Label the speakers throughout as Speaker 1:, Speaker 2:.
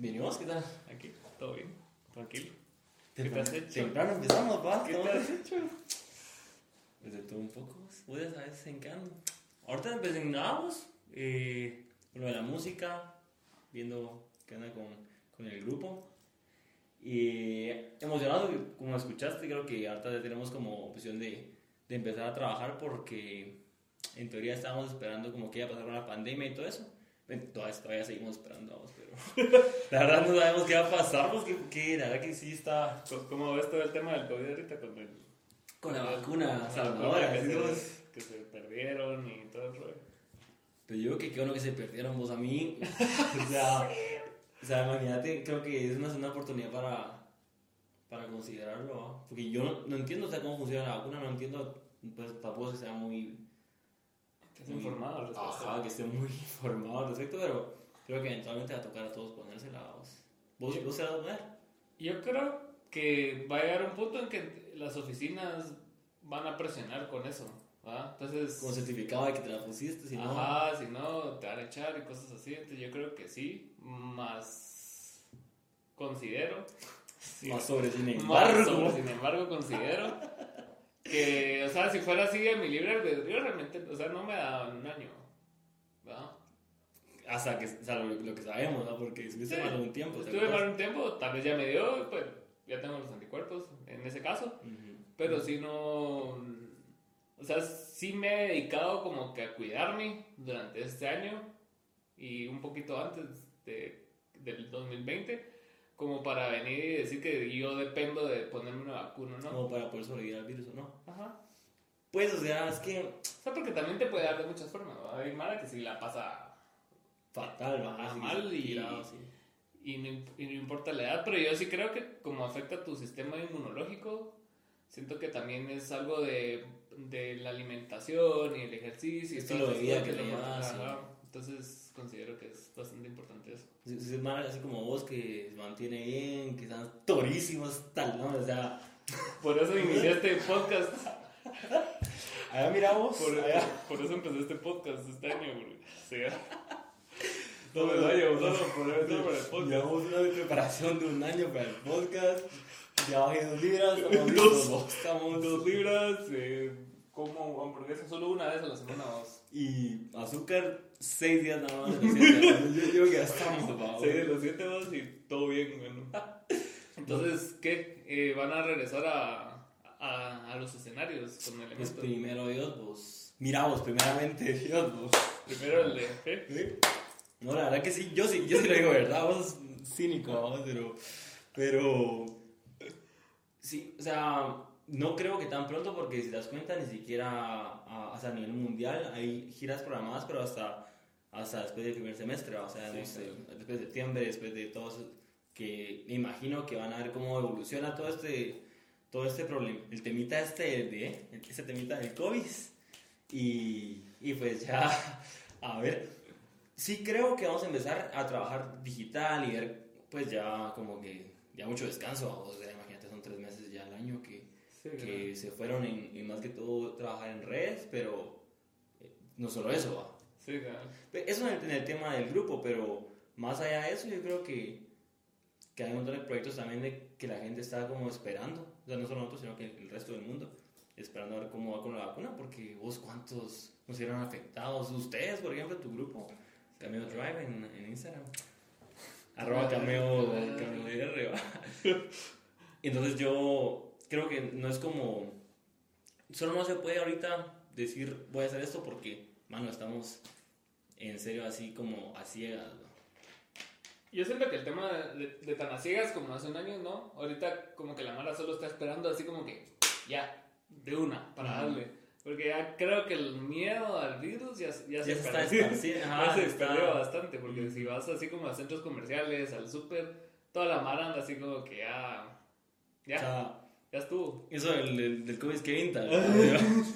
Speaker 1: ¿Venimos? ¿Qué tal?
Speaker 2: Aquí, todo bien, tranquilo.
Speaker 1: ¿Qué
Speaker 2: te has hecho?
Speaker 1: Temprano empezamos, va.
Speaker 2: ¿Qué
Speaker 1: ¿Cómo
Speaker 2: te has hecho?
Speaker 1: Pues de todo un poco. Voy a saber en qué ando. Ahorita empezamos eh, con lo de la música, viendo qué anda con, con el grupo. Y emocionado, como escuchaste, creo que ahorita ya tenemos como opción de, de empezar a trabajar porque en teoría estábamos esperando como que iba a pasar con la pandemia y todo eso. Todavía, todavía seguimos esperando, vamos, pero la verdad no sabemos qué va a pasar, porque que, la verdad que sí está
Speaker 2: ¿Cómo- ¿Cómo ves todo el tema del COVID ahorita con el...
Speaker 1: con la vacuna
Speaker 2: con
Speaker 1: salvadora.
Speaker 2: que, que se perdieron y todo el rollo?
Speaker 1: Pero yo que qué bueno que se perdieron vos a mí. o sea, o sea, imagínate, creo que es una, una oportunidad para, para considerarlo. ¿va? Porque yo no, no entiendo o sea, cómo funciona la vacuna, no entiendo, pues tampoco que sea muy...
Speaker 2: ¿Estás informado al respecto?
Speaker 1: Ajá, que esté muy informado al respecto, pero creo que eventualmente va a tocar a todos ponérsela. ¿Vos, ¿Vos, vos se la vas a poner?
Speaker 2: Yo creo que va a llegar un punto en que las oficinas van a presionar con eso, ¿va? Entonces...
Speaker 1: Como certificado de que te la pusiste, si no...
Speaker 2: Ajá, si no, te van a echar y cosas así. Entonces yo creo que sí, más considero. sí,
Speaker 1: Más sobre, sin
Speaker 2: más
Speaker 1: embargo.
Speaker 2: sobre, sin embargo, considero que, o sea, si fuera así de mi libre albedrío, realmente, o sea, no me da un año. ¿verdad?
Speaker 1: Hasta que, o sea, lo, lo que sabemos, ¿no? Porque estuviste
Speaker 2: Sí.
Speaker 1: mal un tiempo. ¿te
Speaker 2: Estuve mal un tiempo, tal vez ya me dio, pues ya tengo los anticuerpos en ese caso. Pero sí no. O sea, sí me he dedicado como que a cuidarme durante este año y un poquito antes de, del 2020, como para venir y decir que yo dependo de ponerme una vacuna, ¿no?
Speaker 1: Como para poder sobrevivir al virus o no.
Speaker 2: Ajá.
Speaker 1: Pues, o sea, es que
Speaker 2: O sea, porque también te puede dar de muchas formas, ¿no? Hay Mara que sí la pasa
Speaker 1: fatal, que
Speaker 2: mal y-
Speaker 1: tirado, sí.
Speaker 2: y no, y no importa la edad, pero yo sí creo que como afecta tu sistema inmunológico, siento que también es algo de, de la alimentación y el ejercicio y
Speaker 1: Estilo de vida que llevas,
Speaker 2: más-
Speaker 1: sí.
Speaker 2: Entonces considero que es bastante importante eso.
Speaker 1: Es mal, así como vos que se mantiene bien, que están torísimos, tal, ¿no? O sea,
Speaker 2: Por eso inicié este podcast.
Speaker 1: allá miramos,
Speaker 2: Por,
Speaker 1: allá.
Speaker 2: por eso empecé este podcast este año, güey. Sí. Todo el año, solo por eso, por el podcast.
Speaker 1: Llevamos una preparación de un año para el podcast. Ya bajé dos libras, estamos listos, vos, estamos
Speaker 2: Dos libras, eh, como hamburguesa solo una vez a la semana, vamos.
Speaker 1: Y azúcar, seis días nada más. Yo digo que ya estamos,
Speaker 2: Sí, de los siete vamos y todo bien, bueno. Entonces, ¿qué? Eh, ¿Van a regresar a, a, a los escenarios con
Speaker 1: Pues
Speaker 2: elementos?
Speaker 1: primero Dios, vos. Mira vos, primeramente Dios, vos.
Speaker 2: Primero el de ¿qué?
Speaker 1: ¿Sí? No, la verdad que sí, yo sí, yo sí lo digo verdad, vos cínico, vamos, pero, pero, sí, o sea, no creo que tan pronto porque si te das cuenta ni siquiera a, hasta a nivel mundial hay giras programadas, pero hasta, hasta después del primer semestre, o sea,
Speaker 2: Sí,
Speaker 1: no sé,
Speaker 2: claro.
Speaker 1: después de septiembre, después de todo eso, que me imagino que van a ver cómo evoluciona todo este, todo este problema, el temita este de, ese temita del COVID, y, y pues ya, a ver, sí creo que vamos a empezar a trabajar digital y ver, pues ya como que, ya mucho descanso, o sea, imagínate, son tres meses ya al año que,
Speaker 2: Sí,
Speaker 1: que se fueron en, en más que todo trabajar en redes, pero eh, no solo eso, va.
Speaker 2: Sí, claro.
Speaker 1: Eso en el, en el tema del grupo, pero más allá de eso, yo creo que, que hay un montón de proyectos también de que la gente está como esperando, o sea, no solo nosotros, sino que el resto del mundo, esperando a ver cómo va con la vacuna, porque vos cuántos nos vieron afectados, ustedes, por ejemplo, tu grupo, Cameo Drive en, en Instagram, arroba Cameo, Cameo DR, ¿va? Entonces yo creo que no es como, solo no se puede ahorita decir voy a hacer esto porque, mano, estamos en serio así como a ciegas. ¿no?
Speaker 2: Yo siento que el tema de, de tan a ciegas como hace un año, ¿no? Ahorita como que la mala solo está esperando así como que ya, de una, para darle. Porque ya creo que el miedo al virus ya, ya, se
Speaker 1: Ya se está
Speaker 2: Ya
Speaker 1: ajá,
Speaker 2: se
Speaker 1: está-
Speaker 2: bastante, porque si vas así como a centros comerciales, al súper, toda la mara anda así como que ya, ya,
Speaker 1: sea,
Speaker 2: ya estuvo.
Speaker 1: eso del, del, es que vinta.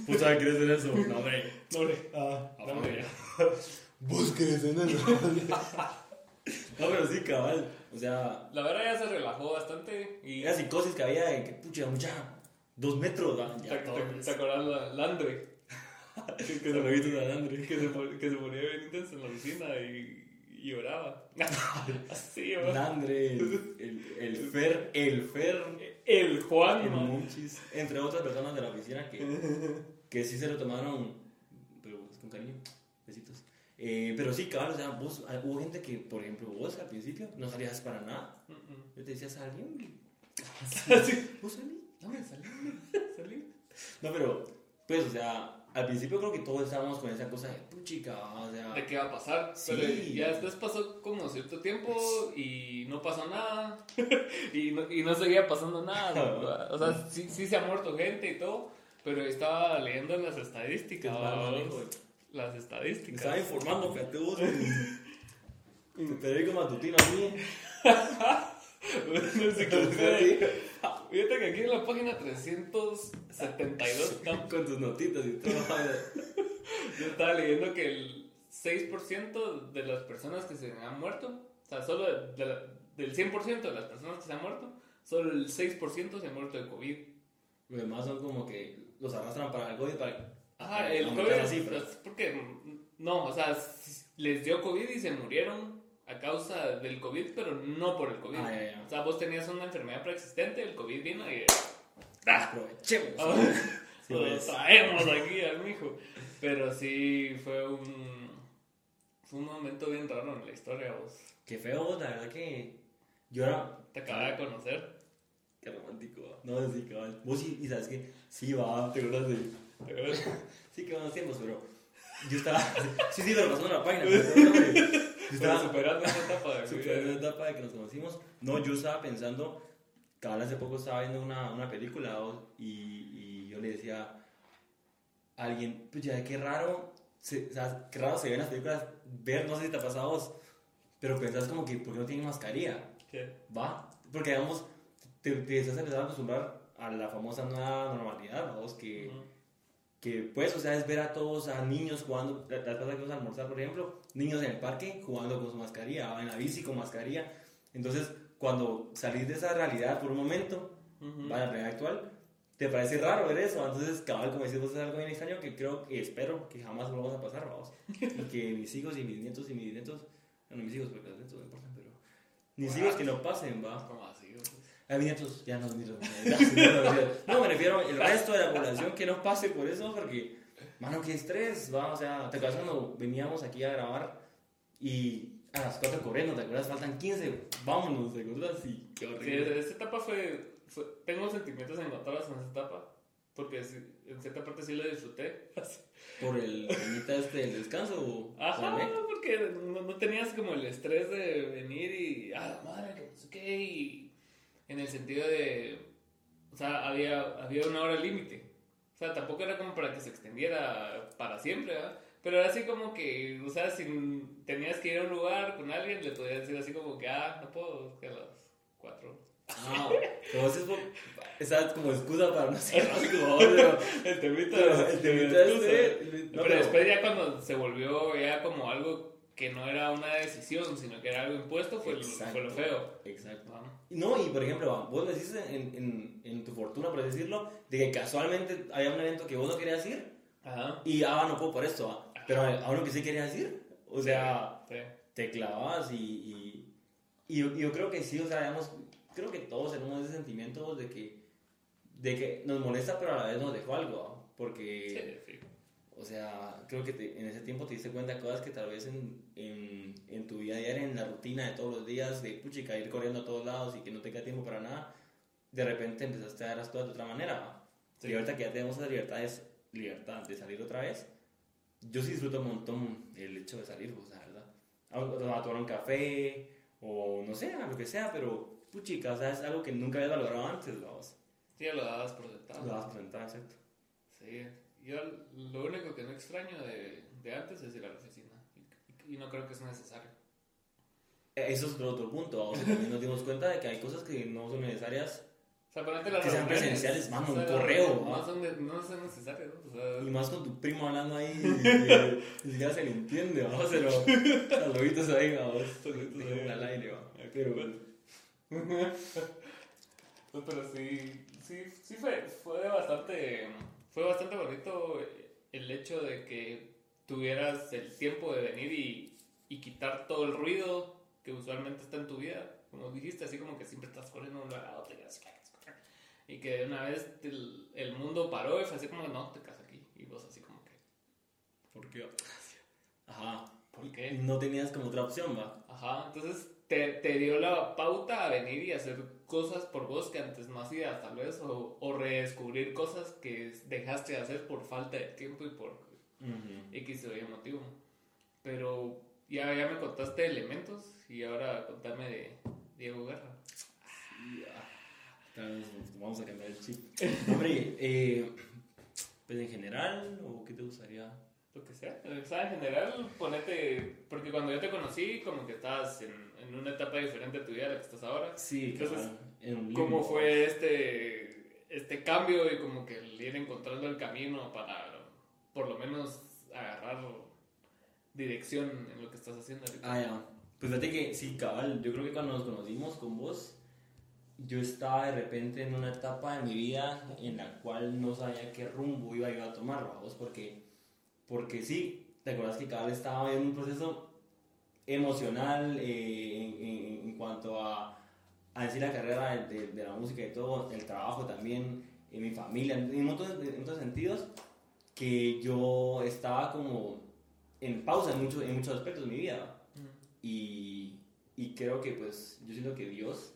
Speaker 1: Pues sabes querés hacer eso. No, hombre.
Speaker 2: No, hombre.
Speaker 1: Ah,
Speaker 2: No, hombre.
Speaker 1: Vos querés hacer eso. No, pero sí, cabal. O sea,
Speaker 2: La verdad ya se relajó bastante y...
Speaker 1: era psicosis que había de que, pucha, mucha, dos metros, ¿va?
Speaker 2: ¿Te,
Speaker 1: Ya,
Speaker 2: te,
Speaker 1: todo.
Speaker 2: te acordás la, la Andre? que, que
Speaker 1: Se
Speaker 2: que se ponía bien intenso en la oficina y, y lloraba. Así,
Speaker 1: el, el, el Fer, el Fer,
Speaker 2: El Juan,
Speaker 1: el entre otras personas de la oficina que, que sí se lo tomaron, pero pues, con cariño, besitos. Eh, pero sí, cabal, o sea, vos, ah, hubo gente que, por ejemplo, vos al principio no salías para nada. Yo te decía, salí. ¿Vos salí?
Speaker 2: No, me salí, salí.
Speaker 1: No, pero, pues, o sea, al principio creo que todos estábamos con esa cosa de puchica, o sea,
Speaker 2: de qué va a pasar.
Speaker 1: Sí.
Speaker 2: Pero ya después pasó como cierto tiempo y no pasó nada. y, no, y no seguía pasando nada. o sea, sí, sí se ha muerto gente y todo. Pero estaba leyendo las estadísticas.
Speaker 1: Qué.
Speaker 2: Las
Speaker 1: me
Speaker 2: estadísticas.
Speaker 1: estaba informando, fíjate vos. Tu periódico matutino a mí.
Speaker 2: Una enciclopedia. Fíjate que aquí en la página 372 no,
Speaker 1: Con tus notitas y todo.
Speaker 2: yo estaba leyendo que el 6% de las personas que se han muerto, o sea, solo de- de la- del 100% de las personas que se han muerto, solo el 6% se han muerto de COVID.
Speaker 1: Los demás son como que los arrastran para el COVID para.
Speaker 2: Ajá, el
Speaker 1: aumentar
Speaker 2: COVID
Speaker 1: cifras.
Speaker 2: es porque, no, o sea, les dio COVID y se murieron a causa del COVID, pero no por el COVID.
Speaker 1: Ah, ya, ya.
Speaker 2: O sea, vos tenías una enfermedad preexistente, el COVID vino y
Speaker 1: Aprovechemos.
Speaker 2: Ah,
Speaker 1: Sí,
Speaker 2: lo
Speaker 1: pues.
Speaker 2: traemos aquí al mijo. Pero sí, fue un, fue un momento bien raro en la historia, vos.
Speaker 1: Qué feo, la verdad que. Yo era.
Speaker 2: Te acababa de conocer.
Speaker 1: Qué romántico. va. No, sí, cabal. Vos sí, y sabes que. Sí, va, te acuerdas de. Sí, que tiempos, pero. Yo estaba. Sí, sí, pero pasó en la página. pero. Yo
Speaker 2: Estaba
Speaker 1: estaba
Speaker 2: superando esa etapa de
Speaker 1: superando la etapa de que nos conocimos. No, yo estaba pensando. Cabal, hace poco estaba viendo una, una película vos, y, y yo le decía a alguien, pues ya, qué raro. Se, o sea, qué raro se ve en las películas ver, no sé si te ha pasado a vos, pero pensás como que, ¿por qué no tienen mascarilla?
Speaker 2: ¿Qué?
Speaker 1: Va, porque digamos, te, te estás empezando a acostumbrar a la famosa nueva normalidad, vamos, que,
Speaker 2: Ujú.
Speaker 1: Que pues, o sea, es ver a todos, a niños jugando, la, la pasada que fuimos a almorzar, por ejemplo, niños en el parque jugando con su mascarilla, en la bici con mascarilla, entonces, cuando salís de esa realidad por un momento,
Speaker 2: Ujú.
Speaker 1: va a la realidad actual, te parece raro ver eso, entonces, cabal, como decís vos, es algo bien extraño que creo y espero que jamás volvamos a pasar, vamos, y que mis hijos y mis nietos y mis nietos, bueno, mis hijos, porque los nietos no importan, pero mis hijos que no pasen, va.
Speaker 2: ¿Cómo así?
Speaker 1: Nietos ya no mis No, me refiero al resto de la población que no pase por eso, porque, mano, qué estrés, va. O sea, ¿te acuerdas cuando veníamos aquí a grabar y a las 4 corriendo, ¿te acuerdas? Faltan 15, vámonos, ¿te acuerdas? Y qué
Speaker 2: Sí,
Speaker 1: horrible.
Speaker 2: esa etapa fue, fue- Tengo sentimientos encontrados en esa etapa. Porque sí, en cierta parte sí lo disfruté.
Speaker 1: Por el este del descanso. o-
Speaker 2: Ajá,
Speaker 1: el-
Speaker 2: porque no, no tenías como el estrés de venir y. ¡Ah, madre, que no sé qué! Y en el sentido de. O sea, había, había una hora límite. O sea, tampoco era como para que se extendiera para siempre, ¿verdad? Pero era así como que, o sea, si tenías que ir a un lugar con alguien, le podías decir así como que, ah, no puedo, que a las 4.
Speaker 1: Ah, pero eso es por- esa como excusa para no ser algo,
Speaker 2: El temita,
Speaker 1: el temita este. no,
Speaker 2: pero, después ya cuando se volvió ya como algo que no era una decisión, sino que era algo impuesto, fue, lo,
Speaker 1: Exacto.
Speaker 2: fue lo feo.
Speaker 1: Exacto.
Speaker 2: ¿no?
Speaker 1: No, y por ejemplo, vos decís en, en, en tu fortuna, por decirlo, de que casualmente había un evento que vos no querías ir
Speaker 2: Ajá.
Speaker 1: y ah, no puedo por esto, ah. pero a uno que sí querías ir, o sea,
Speaker 2: Sí.
Speaker 1: te clavas y, y, y yo, yo creo que sí, o sea, digamos, creo que todos tenemos ese sentimiento de que, de que nos molesta, pero a la vez nos dejó algo, porque...
Speaker 2: Sí, sí.
Speaker 1: O sea, creo que te- en ese tiempo te diste cuenta de cosas que tal vez en, en, en tu vida diaria, en la rutina de todos los días, de puchica, ir corriendo a todos lados y que no te queda tiempo para nada, de repente empezaste a dar las cosas de otra manera.
Speaker 2: Sí.
Speaker 1: Y ahorita que ya tenemos esa libertad, es libertad de salir otra vez, yo sí disfruto un montón el hecho de salir, o sea, ¿verdad? A, a tomar un café o no sé, lo que sea, pero puchica, o sea, es algo que nunca habías valorado antes, vamos.
Speaker 2: Sí, lo dabas por sentado.
Speaker 1: Lo vas a presentar, exacto.
Speaker 2: Sí. Yo lo único que no extraño de, de antes es ir a la oficina. Y, y no creo que sea necesario.
Speaker 1: Eso es otro, punto, vamos, también nos dimos cuenta de que hay cosas que no son necesarias
Speaker 2: O sea, las
Speaker 1: Que sean presenciales, mano, un
Speaker 2: o sea,
Speaker 1: correo,
Speaker 2: No
Speaker 1: ¿va?
Speaker 2: son, de- no son necesarias, ¿no? O sea,
Speaker 1: Y más con tu primo hablando ahí, siquiera se le entiende, vamos, pero saluditos ahí, vamos,
Speaker 2: Saluditos ahí.
Speaker 1: Al aire, va. Pero,
Speaker 2: Pues, pero sí, sí, sí fue, fue bastante, fue bastante bonito el hecho de que tuvieras el tiempo de venir y, y quitar todo el ruido que usualmente está en tu vida, como dijiste, así como que siempre estás corriendo de un lado a otro y que de una vez el, el mundo paró y fue así como, no, te casas aquí, y vos así como que,
Speaker 1: ¿Por qué? Ajá.
Speaker 2: ¿por qué?
Speaker 1: No tenías como otra opción, va.
Speaker 2: Ajá, entonces te, te dio la pauta a venir y hacer cosas por vos que antes no hacías, tal vez, o, o redescubrir cosas que dejaste de hacer por falta de tiempo y por X o Y motivo. Pero ya, ya me contaste elementos y ahora contame de Diego Guerra.
Speaker 1: Vez nos Vamos a cambiar el chip. Hombre, eh, pues en general, ¿o qué te gustaría?
Speaker 2: Lo que sea. O sea, en general, ponete. Porque cuando yo te conocí, como que estabas en, en una etapa diferente de tu vida a la que estás ahora.
Speaker 1: Sí,
Speaker 2: Entonces,
Speaker 1: en un
Speaker 2: ¿Cómo fue este, este cambio y como que el ir encontrando el camino para por lo menos agarrar dirección en lo que estás haciendo ahorita?
Speaker 1: Ah, ya. Pues fíjate que sí, cabal. Yo creo que cuando nos conocimos con vos, yo estaba de repente en una etapa de mi vida en la cual no sabía qué rumbo iba yo a tomar, vos, porque, porque sí, te acuerdas que cabal estaba en un proceso emocional eh, en, en- en cuanto a, a decir la carrera de, de- de la música y todo, el trabajo también, en mi familia, en en otros sentidos, que yo estaba como en pausa en, muchos en muchos aspectos de mi vida. Y, y creo que pues yo siento que Dios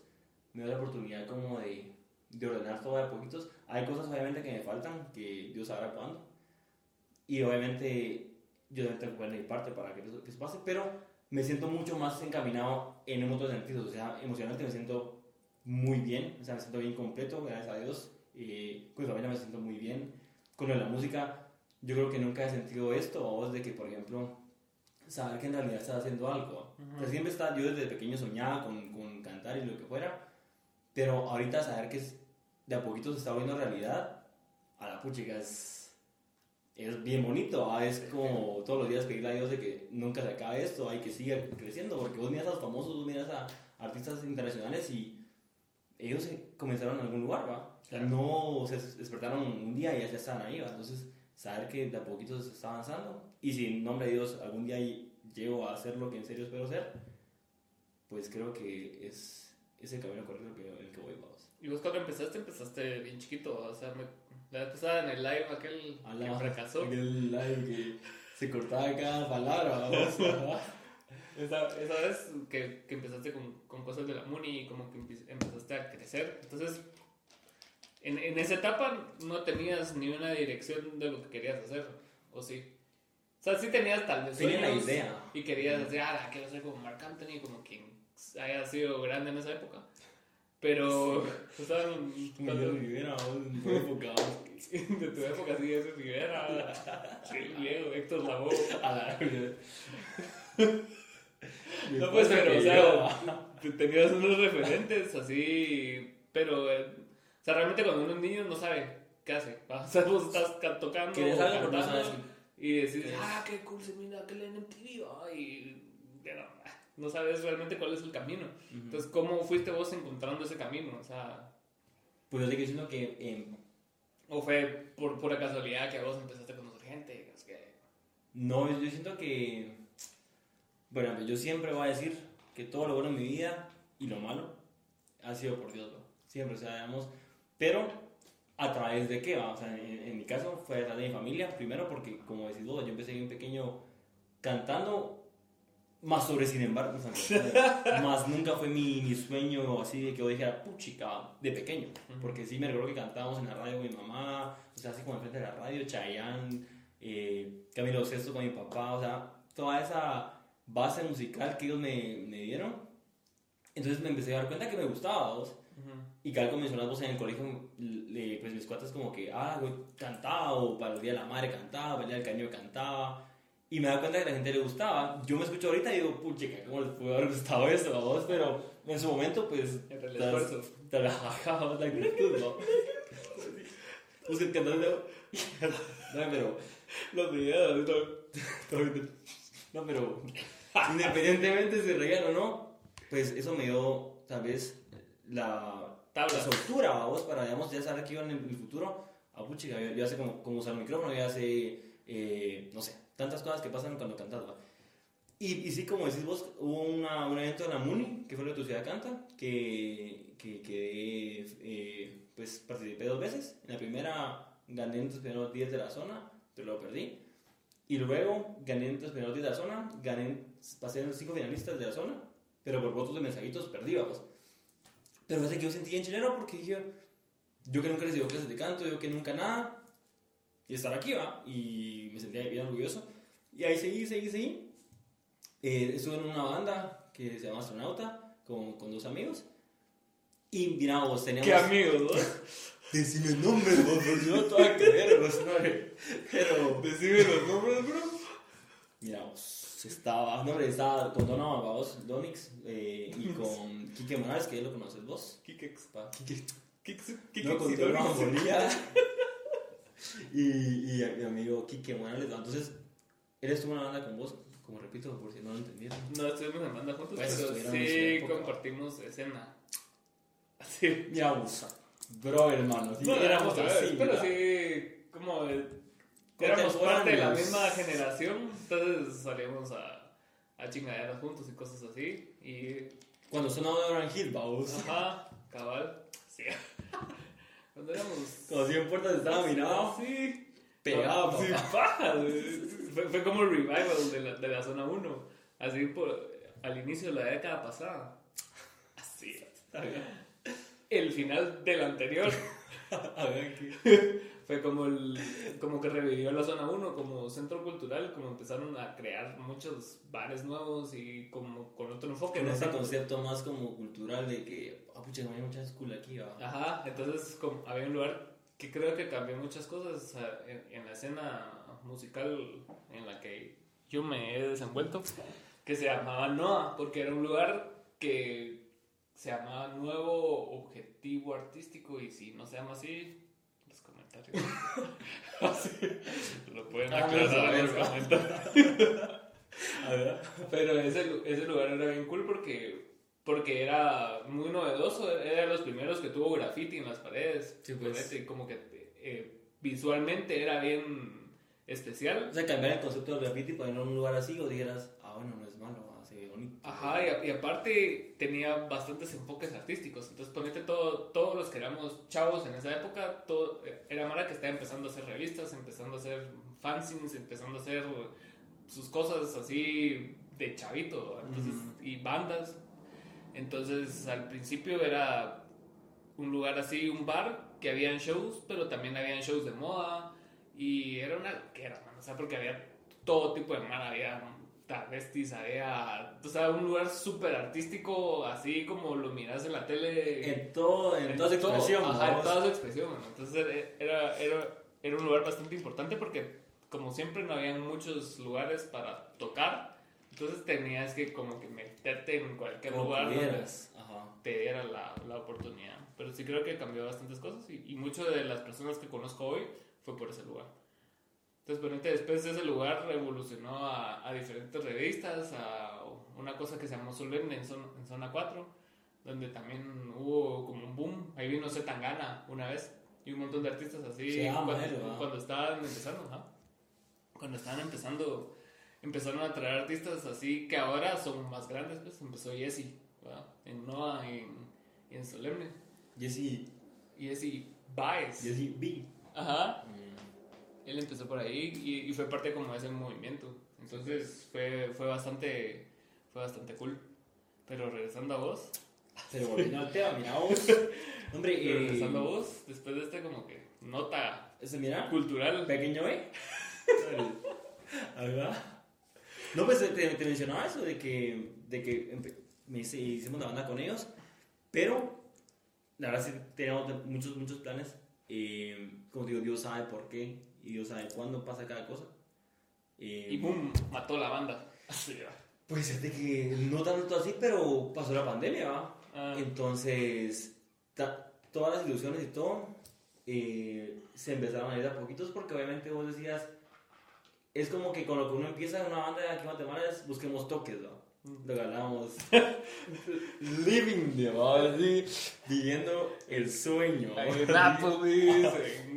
Speaker 1: me da la oportunidad como de, de ordenar todo de poquitos. Hay cosas obviamente que me faltan, que Dios sabrá cuándo. Y obviamente yo también tengo que poner mi parte para que eso, que eso pase, pero me siento mucho más encaminado en otros sentidos. O sea, emocionalmente me siento muy bien, o sea, me siento bien completo, gracias a Dios. Eh, con mi familia me siento muy bien. Con lo de la música, yo creo que nunca he sentido esto, o vos de que, por ejemplo, saber que en realidad estás haciendo algo. O sea, siempre está, yo desde pequeño soñaba con, con cantar y lo que fuera, pero ahorita saber que de a poquito se está volviendo realidad, a la puchica es, es bien bonito, ¿ah? es como todos los días pedirle a Dios de que nunca se acabe esto, hay que siga creciendo, porque vos miras a los famosos, vos miras a artistas internacionales y ellos comenzaron en algún lugar, ¿va? O sea, no se despertaron un día y ya están ahí, ¿va? Entonces, saber que de a poquito se está avanzando y si en nombre de Dios algún día llego a hacer lo que en serio espero ser, pues creo que es ese camino correcto que, el que voy, vamos.
Speaker 2: Y vos cuando empezaste, empezaste bien chiquito, o sea, me, la vez pasada en el live aquel
Speaker 1: A
Speaker 2: que fracasó.
Speaker 1: Aquel live que se cortaba cada palabra.
Speaker 2: Esa, esa vez que, que empezaste con, con cosas de la Muni y como que empe- empezaste a crecer. Entonces, en, en esa etapa no tenías ni una dirección de lo que querías hacer, ¿o sí? O sea, sí tenías tal vez
Speaker 1: Tenía la idea.
Speaker 2: Y querías decir, ah, quiero ser como Mark Anthony, como quien haya sido grande en esa época. Pero, cuando-
Speaker 1: Miguel Rivera, en tu época,
Speaker 2: de tu época sí, ese Rivera, sí, Diego, Héctor Lavoe. No, pues, pero, o sea, te- tenías unos referentes así, pero, eh, o sea, realmente cuando uno es niño no sabe qué hace, o sea, vos estás ca- tocando y decís, ah, qué cool se mira aquel en MTV, ¿va? y ah, no sabes realmente cuál es el camino. Entonces, ¿cómo fuiste vos encontrando ese camino? O sea,
Speaker 1: Pues yo te quiero diciendo que em,
Speaker 2: ¿o fue por pura casualidad que vos empezaste a conocer gente? que no
Speaker 1: yo siento que. Bueno, yo siempre voy a decir que todo lo bueno en mi vida y lo malo ha sido por Dios, ¿no? Siempre, o sea, digamos. Pero, ¿a través de qué? va? O sea, en, en mi caso fue a través de mi familia, primero porque, como decís vos, yo empecé bien pequeño cantando. Más sobre, sin embargo, más nunca fue mi, mi sueño así de que yo dijera, puchica, de pequeño. Porque sí me recuerdo que cantábamos en la radio con mi mamá, o sea, así como enfrente de la radio, Chayanne, eh, Camilo Sesto con mi papá, o sea, toda esa base musical que ellos me, me dieron. Entonces me empecé a dar cuenta que me gustaba, ¿vos? Y cada vez comenzó las voces en el colegio, le- pues mis cuates como que, ah, cantaba, o para el Día de la Madre cantaba, para el Día del Caño cantaba. Y me da cuenta que a la gente le gustaba. Yo me escucho ahorita y digo, puchica, ¿cómo les pudo haber gustado eso a vos? Pero en su momento, pues...
Speaker 2: Entre el esfuerzo.
Speaker 1: te la actitud, ¿no? Que cantando... No, pero...
Speaker 2: Los videos, todo.
Speaker 1: No, pero independientemente si reían o no, pues eso me dio tal vez la,
Speaker 2: Tabla.
Speaker 1: la soltura, vamos, para digamos, ya saber que iba en el, futuro. A puchica, yo, ya sé cómo, cómo usar el micrófono, ya sé, eh, no sé, tantas cosas que pasan cuando cantas, ¿va? Y, y sí, como decís vos, hubo una, un evento en la MUNI, que fue lo de tu ciudad canta, que, que, que eh, pues participé dos veces. En la primera gané en los primeros 10 de la zona, pero lo perdí. Y luego gané en los primeros 10 de la zona, gané, pasé en los 5 finalistas de la zona, pero por votos de mensajitos perdí, vamos. Pero fue que yo sentí en chileno porque dije, yo que nunca recibo clases de canto, yo que nunca nada, y estar aquí, va, y me sentía bien orgulloso. Y ahí seguí, seguí, seguí. Eh, estuve en una banda que se llama Astronauta con, con dos amigos. Y mira, vos teníamos.
Speaker 2: ¿Qué amigos, no?
Speaker 1: Decime nombres, vos, vos, yo no te voy a creer, vos, no, Pero.
Speaker 2: Decime los nombres, bro.
Speaker 1: Mira, vos, estaba. No, hombre, estaba con Donovan, vos, Donix, eh, y con Quique Morales, que ya lo conoces vos.
Speaker 2: Kike,
Speaker 1: Pa, Quique.
Speaker 2: Kike,
Speaker 1: No, con
Speaker 2: Kike,
Speaker 1: Donovan Bonilla. y, y a mi amigo Quique Morales. Entonces, él estuvo en una banda con vos, como repito, por si no lo entendieron.
Speaker 2: No estuvimos en banda juntos,
Speaker 1: Pues,
Speaker 2: pero sí compartimos escena. Así.
Speaker 1: Mira, vos, bro, hermano. Sí,
Speaker 2: No,
Speaker 1: éramos
Speaker 2: pero-
Speaker 1: así.
Speaker 2: Pero
Speaker 1: ¿verdad?
Speaker 2: sí, como éramos parte de la misma generación, entonces salíamos a, a chingaderas juntos y cosas así. Y,
Speaker 1: Cuando sonaba de Orange Hill, vamos.
Speaker 2: ajá, cabal. Sí. Cuando éramos.
Speaker 1: Como 100 puertas estaba mirado,
Speaker 2: Sí.
Speaker 1: pegado,
Speaker 2: paja, güey. fue, fue como el revival de la, de la zona 1. Así por, al inicio de la década pasada. Así. El final del anterior
Speaker 1: A ver, ¿qué?
Speaker 2: fue como, el, como que revivió la zona 1 como centro cultural, como empezaron a crear muchos bares nuevos y como con otro enfoque.
Speaker 1: En
Speaker 2: no
Speaker 1: ese concepto más como cultural de que, ah, pucha, no hay mucha school aquí, va.
Speaker 2: Ajá, entonces como, había un lugar que creo que cambió muchas cosas en, en la escena musical en la que yo me he desenvuelto, que se llamaba NOA, porque era un lugar que se llamaba Nuevo Objetivo Artístico y si no se llama así, comentarios. Así, lo pueden
Speaker 1: Ah,
Speaker 2: aclarar en los comentarios. Pero ese, ese lugar era bien cool porque, porque era muy novedoso, era de los primeros que tuvo graffiti en las paredes.
Speaker 1: Sí, pues.
Speaker 2: Ponete, como que eh, visualmente era bien especial.
Speaker 1: O sea, cambiar el concepto del graffiti y ponerlo en un lugar así, o dijeras, ah, bueno, no es malo, va, se ve bonito.
Speaker 2: Ajá, y, a- y aparte tenía bastantes enfoques artísticos. Entonces, ponete todo, todos los que éramos chavos en esa época, todo, eh, era Mara que estaba empezando a hacer revistas, empezando a hacer fanzines, empezando a hacer sus cosas así de chavito, y bandas. Entonces, al principio era un lugar así, un bar, que habían shows, pero también habían shows de moda. Y era una que era, o sea, porque había todo tipo de mar, había travestis, había, o sea, un lugar súper artístico, así como lo miras en la tele.
Speaker 1: En, todo, en, toda su expresión,
Speaker 2: ajá, en toda su expresión. Entonces era, era, era un lugar bastante importante porque, como siempre, no había muchos lugares para tocar. Entonces tenías que como que meterte en cualquier
Speaker 1: Como
Speaker 2: lugar donde te diera la, la oportunidad. Pero sí creo que cambió bastantes cosas y, y muchas de las personas que conozco hoy fue por ese lugar. Entonces, después de ese lugar evolucionó a, a diferentes revistas, a una cosa que se llamó Solemne en, zona, en zona 4, donde también hubo como un boom. Ahí vino Zetangana una vez y un montón de artistas así
Speaker 1: Se llama
Speaker 2: cuando, cuando estaban empezando. ajá. Cuando estaban empezando, empezaron a traer artistas así que ahora son más grandes. Pues empezó Jesse ¿va? en Noah y en, en Solemne.
Speaker 1: Jesse,
Speaker 2: Jesse Baez.
Speaker 1: Jesse B.
Speaker 2: Ajá.
Speaker 1: Mm.
Speaker 2: Él empezó por ahí y, y fue parte como de ese movimiento. Entonces fue, fue bastante fue bastante cool. Pero regresando a vos,
Speaker 1: Pero volviendo al tema, mira vos. Hombre, eh,
Speaker 2: regresando a vos, después de este como que nota
Speaker 1: ese, mira,
Speaker 2: cultural.
Speaker 1: pequeño, ¿eh? ¿Verdad? No, pues te, te mencionaba eso de que, de que me hice- hicimos la banda con ellos, pero la verdad sí teníamos muchos, muchos planes. eh, como digo, Dios sabe por qué y Dios sabe cuándo pasa cada cosa. Eh,
Speaker 2: Y boom, mató la banda. ¿va?
Speaker 1: Pues es de que no tanto así, pero pasó la pandemia, ¿va?
Speaker 2: Ah,
Speaker 1: Entonces, todas las ilusiones y todo eh, se empezaron a ir a poquitos porque obviamente vos decías, es como que con lo que uno empieza en una banda aquí en Guatemala es busquemos toques, ¿no? Lo que hablábamos. Living, ¿no? Así, viviendo el sueño.
Speaker 2: En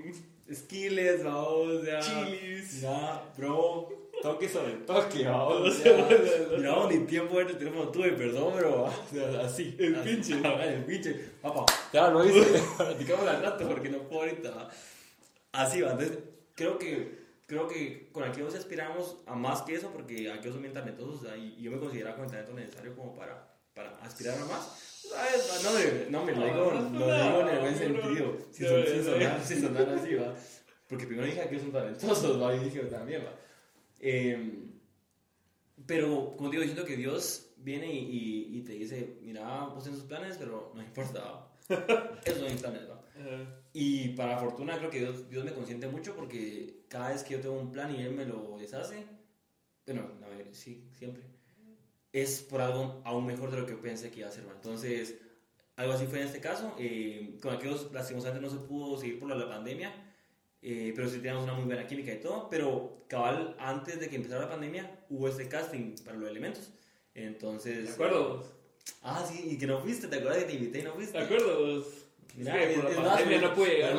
Speaker 1: Skills, vamos, ya.
Speaker 2: Chili's.
Speaker 1: Ya, bro. toque sobre toque, vamos. O sea, no, ni tiempo de teléfono tuve, perdón, pero así.
Speaker 2: El pinche.
Speaker 1: El pinche. Papá, ya lo hice. Platicamos al rato porque no puedo ahorita. Así va, entonces creo que creo que con Aqueos aspiramos a más que eso porque Aqueos son bien talentosos y yo me consideraba con el talento necesario como para, para aspirar a más. No, me, no me lo digo, lo digo en el buen sentido, sin, sin, sonar, sin sonar así, va. Porque primero dije que son talentosos, va, y dije también, va. Eh, pero, como digo, siento que Dios viene y, y, te dice, mira, pues en sus planes, pero no importa, esos son mis planes, va. Y para fortuna creo que Dios, Dios me consiente mucho porque cada vez que yo tengo un plan y Él me lo deshace, bueno, a ver, sí, siempre, es por algo aún mejor de lo que pensé que iba a ser. Entonces, algo así fue en este caso. Eh, con aquellos, lastimosamente, no se pudo seguir por la, la pandemia, eh, pero sí teníamos una muy buena química y todo. Pero, cabal, antes de que empezara la pandemia, hubo este casting para los elementos. Entonces.
Speaker 2: ¿De acuerdo?
Speaker 1: Ah, sí, y que no fuiste, ¿te acuerdas que te invité y no fuiste?
Speaker 2: ¿De acuerdo?
Speaker 1: Mira,
Speaker 2: es que por la pandemia no pude llegar.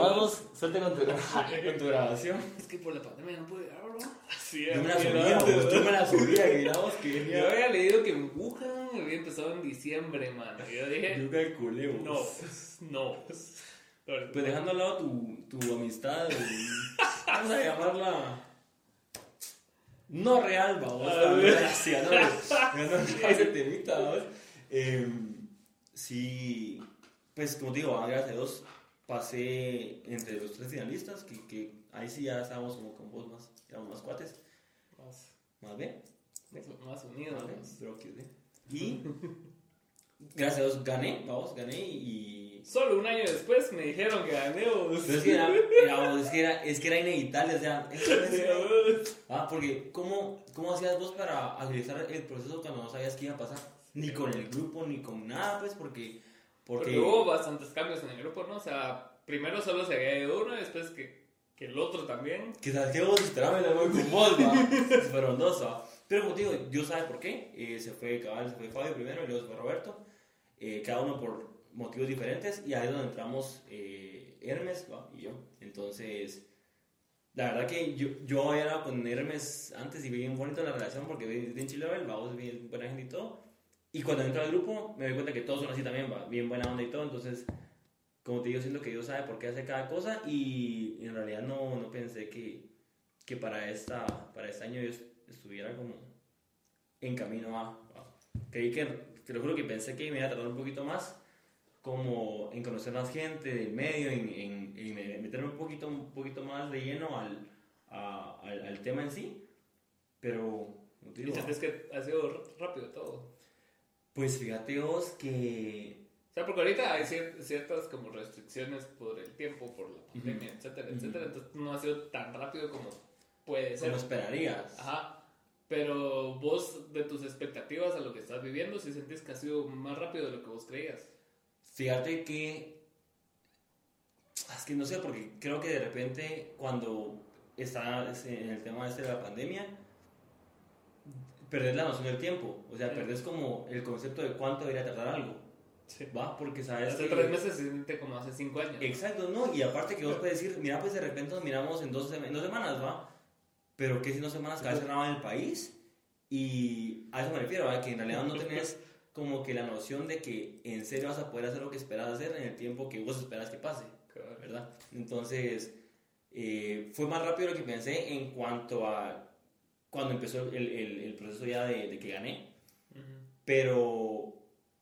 Speaker 1: Suerte con tu, con tu grabación.
Speaker 2: Es que por la pandemia no pude llegar, bro. Sí,
Speaker 1: yo me la subía, pues, tú me la subía, que que
Speaker 2: Yo había leído que en Wuhan había empezado en diciembre, man. Y yo dije.
Speaker 1: Yo calculé, vos.
Speaker 2: No, no.
Speaker 1: Pues dejando al lado tu, tu amistad, vamos a llamarla. No real, vamos. Gracias, no. No, ese temita, vamos. Eh, sí pues como digo, gracias a Dios pasé entre los tres finalistas, que, que ahí sí ya estábamos como con vos más, éramos más cuates.
Speaker 2: Más,
Speaker 1: más bien.
Speaker 2: Más unidos.
Speaker 1: Más que, y gracias a Dios gané, vamos, gané y...
Speaker 2: Solo un año después me dijeron que gané.
Speaker 1: Pero es que era, era, es que era, es que era inevitable, o sea... ah, porque ¿cómo, ¿cómo hacías vos para agilizar el proceso cuando no sabías qué iba a pasar? Ni con el grupo, ni con nada, pues, porque
Speaker 2: porque... hubo bastantes cambios en el grupo, ¿no? O sea, primero solo se había ido uno y después que, que el otro también.
Speaker 1: Que sabes que vos esperabas la con vos, ¿va? Fueron dos, ¿va? Pero como digo, Dios sabe por qué. Eh, se fue Cabal, se fue Fabio primero y luego se fue Roberto. Eh, cada uno por motivos diferentes y ahí es donde entramos eh, Hermes ¿va? y yo. Entonces, la verdad que yo, yo hablado con Hermes antes y bien bonita la relación porque vi en Chile, vamos, bien buena gente y todo. Y cuando entro al grupo, me doy cuenta que todos son así también, va, bien buena onda y todo. Entonces, como te digo, siento que Dios sabe por qué hace cada cosa. Y en realidad no, no pensé que, que para, esta, para este año yo estuviera como en camino a. creí que, te lo juro que pensé que me iba a tardar un poquito más, como en conocer más gente del medio, en, en, meterme un poquito, un poquito más de lleno al, al, al, tema en sí. Pero.
Speaker 2: ¿Y sientes que ha sido rápido todo?
Speaker 1: Pues fíjate vos que...
Speaker 2: O sea, porque ahorita hay ciertas como restricciones por el tiempo, por la pandemia, etcétera, etcétera. Entonces no ha sido tan rápido como puede ser.
Speaker 1: Como esperarías.
Speaker 2: Ajá. Pero vos, de tus expectativas a lo que estás viviendo, si sentís que ha sido más rápido de lo que vos creías.
Speaker 1: Fíjate que... Es que no sé, porque creo que de repente cuando está en el tema este de la pandemia perder la noción del tiempo. O sea, sí. perdés como el concepto de cuánto debería tardar algo. Sí. ¿Va? Porque sabes.
Speaker 2: Hace tres meses se siente como hace cinco años.
Speaker 1: Exacto, ¿no? Y aparte que vos puedes decir, mira, pues de repente nos miramos en dos, en dos semanas, ¿va? Pero que si dos semanas cada vez cerrado en el país. Y a eso me refiero, ¿va? Que en realidad no tenés como que la noción de que en serio vas a poder hacer lo que esperas hacer en el tiempo que vos esperas que pase, ¿verdad? Entonces, eh, fue más rápido lo que pensé en cuanto a cuando empezó el, el, el proceso ya de, de, que gané. Pero,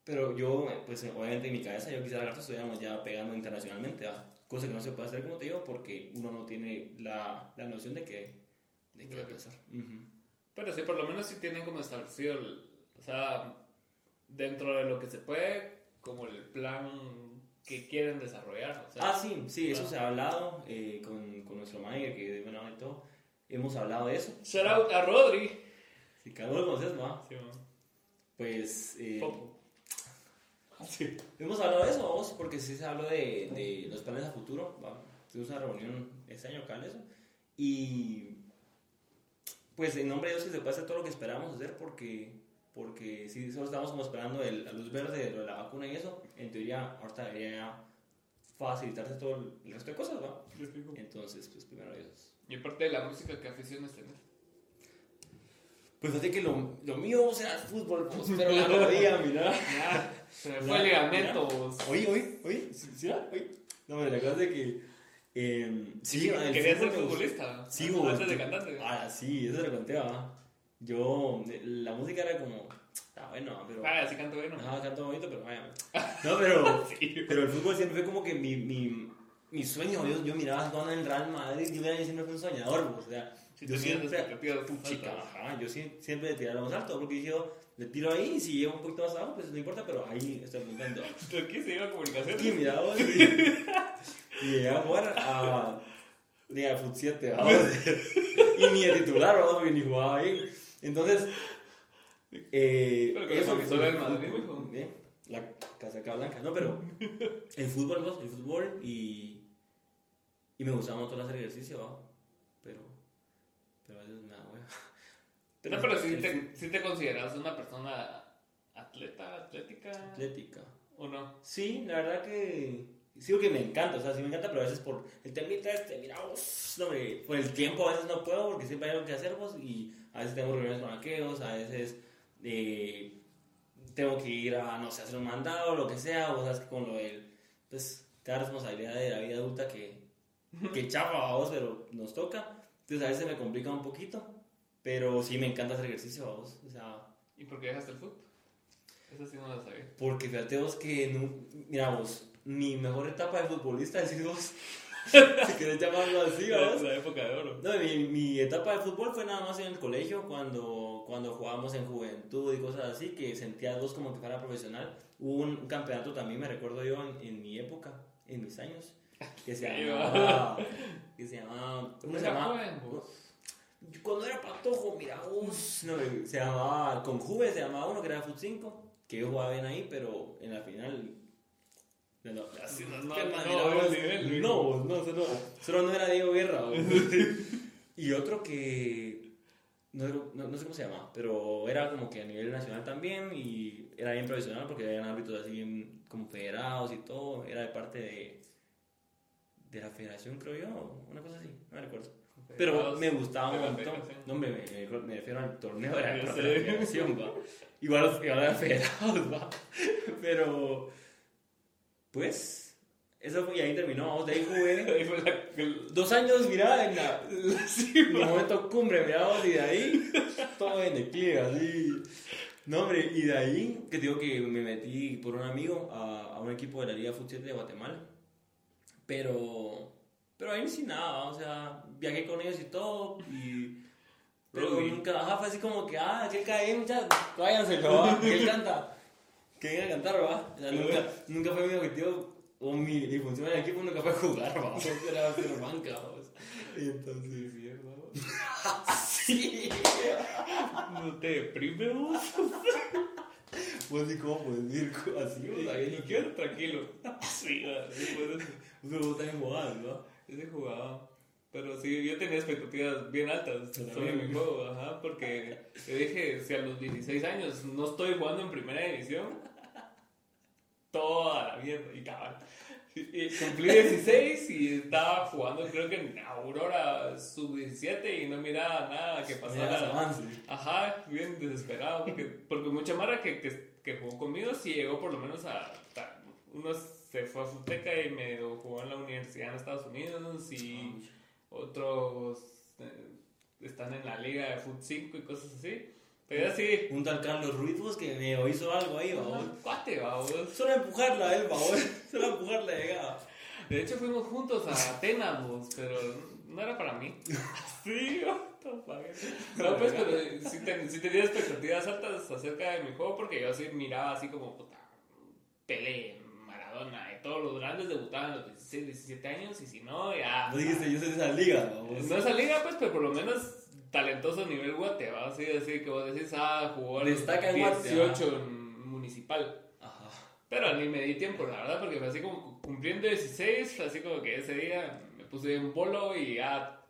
Speaker 1: pero yo, pues obviamente en mi cabeza yo quisiera que estuviéramos ya pegando internacionalmente, cosa que no se puede hacer, como te digo, porque uno no tiene la, la noción de que, de qué va a pasar.
Speaker 2: Pero sí, por lo menos sí tienen como establecido, o sea, dentro de lo que se puede, como el plan que quieren desarrollar. O sea,
Speaker 1: ah, sí, sí, eso se ha hablado eh, con, con nuestro manager, que de buena y todo hemos hablado de eso.
Speaker 2: Shout out a Rodri.
Speaker 1: Si cada uno conoces, ¿no? Sí, man. Pues. Eh, sí. Hemos hablado de eso, vamos, porque sí se habló de, de los planes a futuro. ¿va? Tuvimos una reunión este año acá en eso. Y. Pues en nombre de Dios que se puede hacer todo lo que esperamos hacer, porque. Porque si solo estamos como esperando el, la luz verde de la vacuna y eso, en teoría ahorita debería facilitarse todo el resto de cosas, ¿va? Entonces, pues primero Dios.
Speaker 2: Y aparte de la música, ¿qué aficiones tenés?
Speaker 1: Pues fíjate que lo, lo mío, o sea, fútbol, pues, pero la rodilla, mira.
Speaker 2: Ya, se me fue el ligamento. vos.
Speaker 1: Oye, oye, oye, ¿sí, sí, ah? oye. No, me la cosa de que. Eh, sí, el
Speaker 2: Quería ser futbolista.
Speaker 1: Sí,
Speaker 2: antes
Speaker 1: vos.
Speaker 2: antes de cantante.
Speaker 1: Ah, sí, eso lo conté, va. Yo, la música era como. Está bueno, pero.
Speaker 2: Ah, sí canto bueno.
Speaker 1: Ajá, canto bonito, pero vaya. No, pero.
Speaker 2: Sí.
Speaker 1: Pero el fútbol siempre fue como que mi, mi, mi sueño. Yo, yo miraba jugando en el Real Madrid. Yo era- siempre fui un soñador, o sea.
Speaker 2: Sí,
Speaker 1: yo siempre.
Speaker 2: expectativas muy
Speaker 1: Chica,
Speaker 2: altas.
Speaker 1: ajá, yo siempre de tirar lo más alto. Porque yo, le tiro ahí. Y si llego un poquito más abajo, pues no importa, pero ahí estoy apuntando.
Speaker 2: ¿Pero qué se iba a comunicación?
Speaker 1: Y mira, vos, y, y a jugar a. Ni a Fut 7, vamos. y ni a titular, vamos, porque ni jugaba bien. Entonces. Eh,
Speaker 2: Pero eso que solo
Speaker 1: el
Speaker 2: el Madrid.
Speaker 1: ¿eh? La casaca blanca, no, pero. El fútbol, vos, el fútbol y. Y me gustaba mucho hacer ejercicio, ¿va? Pero. Pero a veces me da hueva.
Speaker 2: No, pero si te, sí te consideras una persona atleta, atlética,
Speaker 1: Atlética.
Speaker 2: ¿o no?
Speaker 1: Sí, la verdad que sí que me encanta, o sea, sí me encanta, pero a veces por el temita este, mira vos, no, hombre, por el tiempo a veces no puedo porque siempre hay algo que hacer vos y a veces tengo reuniones con aquellos, a veces eh, tengo que ir a, no sé, hacer un mandado o lo que sea, o sabes que con lo del, pues, cada responsabilidad de la vida adulta que, que chapa a vos, pero nos toca, entonces a veces me complica un poquito, pero sí me encanta hacer ejercicio vos, o sea...
Speaker 2: ¿Y por qué dejaste el fútbol? Eso sí no lo sabía.
Speaker 1: Porque fíjate vos que, no- mira vos, mi mejor etapa de futbolista, decís vos, si querés llamarlo así, vamos.
Speaker 2: la época de oro.
Speaker 1: No, mi, mi etapa de fútbol fue nada más en el colegio, cuando, cuando jugábamos en juventud y cosas así, que sentía vos como que fuera profesional. Hubo un, campeonato también, me recuerdo yo, en, en mi época, en mis años, que se llamaba... Que se llamaba... ¿Cómo se
Speaker 2: Era
Speaker 1: llamaba? Cuando era patojo, mira vos, no, se llamaba, con Juve se llamaba uno que era Fut 5, que yo jugaba bien ahí, pero en la final... No, no, así no,
Speaker 2: No,
Speaker 1: solo, solo no era Diego Guerra. y otro que, no, no, no sé cómo se llama, pero era como que a nivel nacional también y era bien profesional porque habían árbitros así bien como federados y todo, era de parte de, de la federación creo yo, una cosa así, no me recuerdo. Pero me gustaba un montón. No, me, me- me refiero al torneo de la, de la federación, va. Igual, igual era federados, va. Pero, pues, eso fue y ahí terminó. Vamos, de ahí jugué. Dos años, mira, en la, mi momento cumbre, mira, vos, y de ahí todo en declive, así. No, hombre, y de ahí, que digo que me metí por un amigo a, a un equipo de la Liga Fut 7 de Guatemala. Pero, pero ahí sin nada, o sea, viajé con ellos y todo, y... Pero nunca, ajá, fue así como que, ah, que cae, muchachos, váyanse, va, que él canta, que venga a cantar, va. O sea, nunca, nunca fue mi objetivo, o mi, mi función en el equipo nunca fue jugar, va. Era ser banca, va. Y entonces,
Speaker 2: Mierda, vos.
Speaker 1: sí.
Speaker 2: No te deprimes, vos.
Speaker 1: Pues sí, ¿cómo puedes co- así? O sea,
Speaker 2: quédate tranquilo. Sí.
Speaker 1: Pero vos también jugabas, ¿no?
Speaker 2: Ese jugaba. Pero sí, yo tenía expectativas bien altas
Speaker 1: Sí.
Speaker 2: sobre mi juego, ajá, porque yo dije, si a los 16 años no estoy jugando en primera división, toda la mierda, y cabal. Y cumplí 16 y estaba jugando creo que en Aurora sub-17 y no miraba nada que
Speaker 1: Mirabas
Speaker 2: pasara. Ajá, bien desesperado, porque, porque mucha mara que, que, que jugó conmigo sí llegó por lo menos a... a- uno se fue a Futeca y me jugó en la universidad en Estados Unidos y otros eh, están en la liga de Foot 5 y cosas así. Pero así,
Speaker 1: Un tal Carlos Ruiz, vos, que me hizo algo ahí, va. vos.
Speaker 2: cuate, vamos.
Speaker 1: Solo empujarla a él, va. vos. Solo empujarla llegaba.
Speaker 2: De hecho, fuimos juntos a Atenas, vos, pero no era para mí. sí. No, pues, pero sí, ten- sí tenía expectativas altas acerca de mi juego porque yo sí miraba así como, puta, Pelé, Maradona y todos los grandes debutaban a los 16, 17 años y si no, ya.
Speaker 1: Vos dijiste, yo soy de esa liga, va. vos.
Speaker 2: No esa liga, pues, pero por lo menos talentoso a nivel guate, ¿va? Así decir que vos decís, ah, jugó
Speaker 1: Destaca en Guate,
Speaker 2: 18 en municipal.
Speaker 1: Ajá.
Speaker 2: Pero ni me di tiempo, la verdad, porque fue así como cumpliendo 16, fue así como que ese día me puse en polo y ya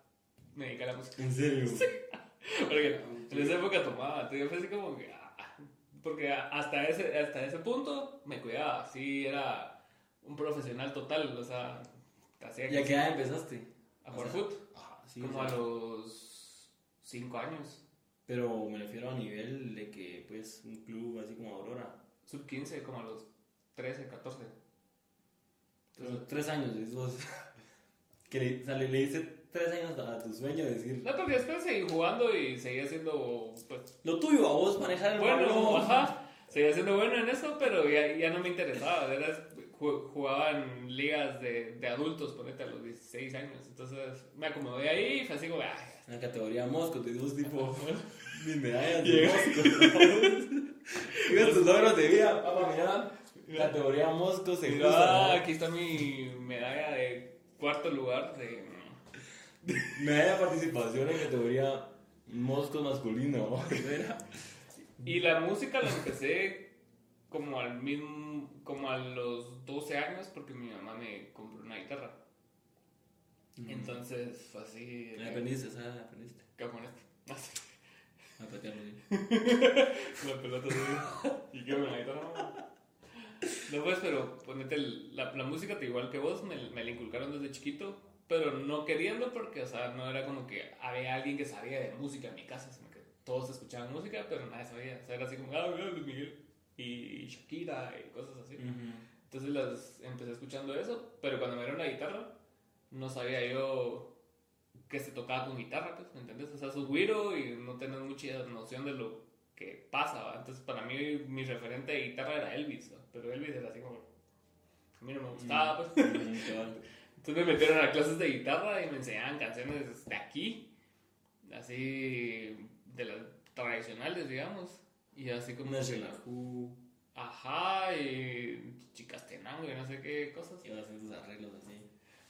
Speaker 2: me dediqué a la música.
Speaker 1: En serio.
Speaker 2: Porque en esa época tomaba, entonces fue así como que. ah, porque hasta ese, hasta ese punto me cuidaba, sí, era un profesional total, o sea, hacía
Speaker 1: ¿Y a qué edad empezaste?
Speaker 2: a jugar
Speaker 1: O sea,
Speaker 2: fútbol.
Speaker 1: Sí.
Speaker 2: como
Speaker 1: o
Speaker 2: a los 5 años.
Speaker 1: Pero me refiero a nivel de que, pues, un club así como Aurora.
Speaker 2: Sub 15, como a los 13, 14.
Speaker 1: Entonces, tres años, es vos. que le, o sea, le, le diste tres años a tu sueño de decir.
Speaker 2: No, porque después seguí jugando y seguí haciendo, pues,
Speaker 1: Lo tuyo, a vos manejar el
Speaker 2: bueno, ajá. Seguí siendo bueno en eso, pero ya, ya no me interesaba. Era, jugaba en ligas de, de adultos, ponete a los 16 años. Entonces me acomodé ahí y fue así como, ay,
Speaker 1: En la categoría Mosco, te dio tipo. Mis medallas de. Mosco. Digas tus logros de vida, papá, mira. Categoría Mosco se
Speaker 2: mira, aquí está mi medalla de cuarto lugar de...
Speaker 1: Medalla de participación en categoría Mosco masculino.
Speaker 2: Y la música la empecé como al mismo, como a los 12 años porque mi mamá me compró una guitarra. Entonces fue así.
Speaker 1: ¿La aprendiste? ¿Sabes? ¿La aprendiste?
Speaker 2: ¿Qué con esto? Así.
Speaker 1: A bien.
Speaker 2: La pelota así. Y qué con la guitarra. No pues, pero ponete el- la, la música te igual que vos, me, me la inculcaron desde chiquito, pero no queriendo porque, o sea, no era como que había alguien que sabía de música en mi casa, sino que todos escuchaban música, pero nadie sabía. O sea, era así como, ah, mira, Luis Miguel y Shakira y cosas así. Entonces las empecé escuchando eso, pero cuando me dieron la guitarra, no sabía yo que se tocaba con guitarra, pues, ¿me entiendes? O sea, sos güiro y no tenés mucha noción de lo que pasa, ¿va? Entonces, para mí, mi referente de guitarra era Elvis, ¿va? pero Elvis era así como... A mí no me gustaba, pues. Entonces me metieron a clases de guitarra y me enseñaban canciones de aquí, así, de las tradicionales, digamos, y así como...
Speaker 1: Shelahu.
Speaker 2: Ajá, y Chicastenango y no sé qué cosas.
Speaker 1: Iba a hacer sus arreglos así.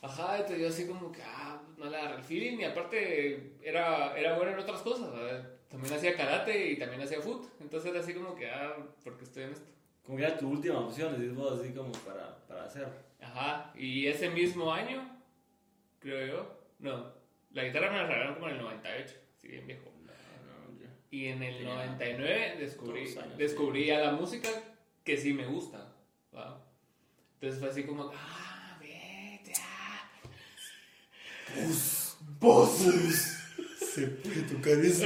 Speaker 2: Ajá, entonces yo así como que, ah, no le agarré el feeling y aparte era, era bueno en otras cosas, ¿verdad? También hacía karate y también hacía foot, entonces era así como que, ah, porque estoy en esto.
Speaker 1: Como que era tu última opción, decís vos, así como para, para hacer.
Speaker 2: Ajá, y ese mismo año, creo yo, no, la guitarra me la regalaron como en el 98, si bien viejo. Y en el
Speaker 1: Tenía
Speaker 2: 99 descubrí,
Speaker 1: años,
Speaker 2: descubrí ya la música que sí me gusta. Entonces fue así como, ah, vete, ah.
Speaker 1: ¡Pozos! Se puede tocar eso.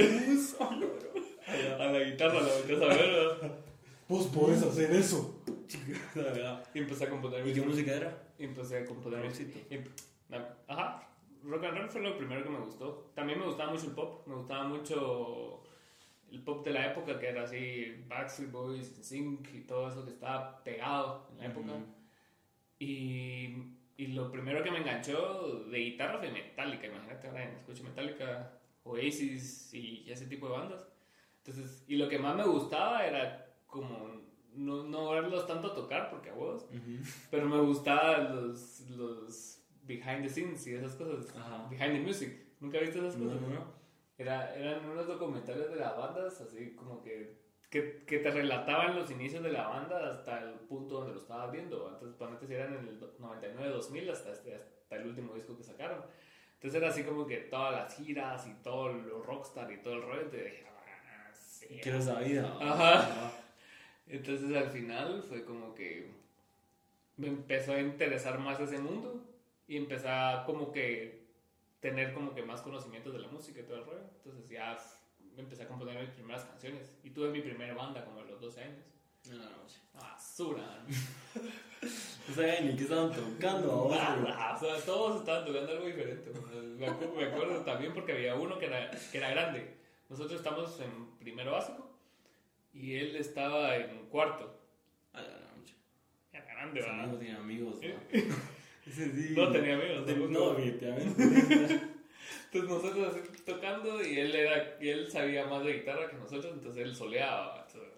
Speaker 2: A la guitarra la volteas a ver, ¿verdad?
Speaker 1: Vos podés hacer eso. La verdad.
Speaker 2: Y empecé a componer
Speaker 1: ¿Y qué música era?
Speaker 2: y empecé a componer Ajá, rock and roll fue lo primero que me gustó. También me gustaba mucho el pop, me gustaba mucho el pop de la época que era así Backstreet Boys, Sync y todo eso que estaba pegado en la época.
Speaker 1: Ujú.
Speaker 2: Y, y lo primero que me enganchó de guitarra fue Metallica. Imagínate ahora escucho Metallica, Oasis y ese tipo de bandas. Entonces, y lo que más me gustaba era como no, no verlos tanto tocar, porque a vos,
Speaker 1: Ujú.
Speaker 2: pero me gustaban los, los behind the scenes y esas cosas.
Speaker 1: Ajá.
Speaker 2: Behind the music. ¿Nunca viste esas cosas?
Speaker 1: no, no.
Speaker 2: Era, eran unos documentales de las bandas, así como que, que, que te relataban los inicios de la banda hasta el punto donde lo estabas viendo. Para si eran en el 99-2000 hasta, este- hasta el último disco que sacaron. Entonces, era así como que todas las giras y todo lo rockstar y todo el rollo. Te dije, "Ah, sí".
Speaker 1: Quiero esa vida.
Speaker 2: Ajá. Entonces, al final fue como que me empezó a interesar más ese mundo y empecé a como que tener como que más conocimientos de la música y todo el rollo. Entonces ya empecé a componer mis primeras canciones y tuve mi primera banda como a los 12 años.
Speaker 1: En la noche.
Speaker 2: Basura.
Speaker 1: No sabían ni qué estaban tocando ahora.
Speaker 2: Nada, o sea, todos estaban tocando algo diferente. Me acuerdo, me acuerdo también porque había uno que era, que era grande. Nosotros estamos en primero básico y él estaba en cuarto.
Speaker 1: A la noche.
Speaker 2: Era grande, ¿verdad?
Speaker 1: amigo tiene amigos, ¿no?
Speaker 2: No tenía amigos.
Speaker 1: No, definitivamente.
Speaker 2: Entonces nosotros así tocando y él era y él sabía más de guitarra que nosotros, entonces él soleaba. entonces.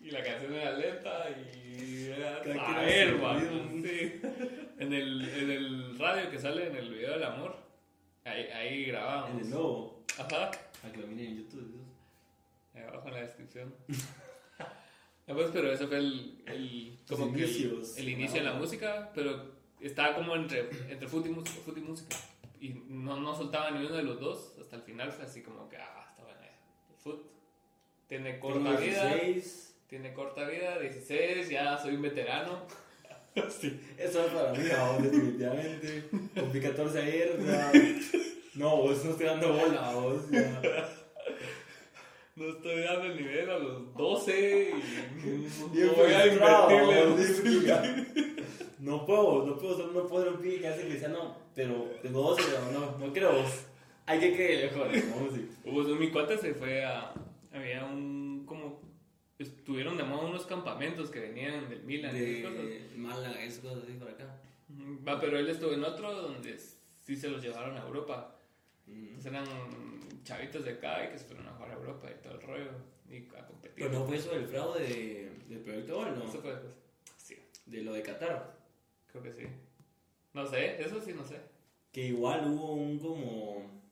Speaker 2: Y la canción era lenta y era
Speaker 1: a
Speaker 2: sí. En el, en el radio que sale en el video del amor, ahí, ahí grabábamos.
Speaker 1: En el lobo.
Speaker 2: Ajá,
Speaker 1: A que lo miren en YouTube.
Speaker 2: ahí abajo en la descripción. Ya pues, pero eso fue el, el como que el- inicio de la
Speaker 1: Ah.
Speaker 2: música, pero estaba como entre, entre foot y música, foot y no, no soltaba ni uno de los dos, hasta el final fue así como que, ah, está buena esa. El foot tiene corta
Speaker 1: Tengo
Speaker 2: vida,
Speaker 1: 16.
Speaker 2: tiene corta vida, 16, ya soy un veterano.
Speaker 1: Sí, eso es para mí, vamos, definitivamente. Cumplí 14 ayer, No, vos no estoy dando bola, vos. Ya.
Speaker 2: No estoy dando el nivel a los 12 y no voy a invertirle.
Speaker 1: ¿no? No puedo, no puedo, no puedo un pibe que hace cristiano, pero tengo 12, no, no, no creo. Hay que creer, joder, vamos a decir.
Speaker 2: Pues mi cuate se fue a. Había un. como. Estuvieron de moda unos campamentos que venían del Milan y esas cosas.
Speaker 1: De Málaga, esas cosas así por acá.
Speaker 2: Va, pero él estuvo en otro donde sí se los llevaron a Europa. Entonces eran chavitos de acá y que se fueron a jugar a Europa y todo el rollo y a competir.
Speaker 1: Pero no fue eso del fraude de, del proyecto Gol, ¿no?
Speaker 2: Eso fue después. Sí,
Speaker 1: De lo de Qatar.
Speaker 2: creo que sí. No sé, eso sí no sé.
Speaker 1: Que igual hubo un como.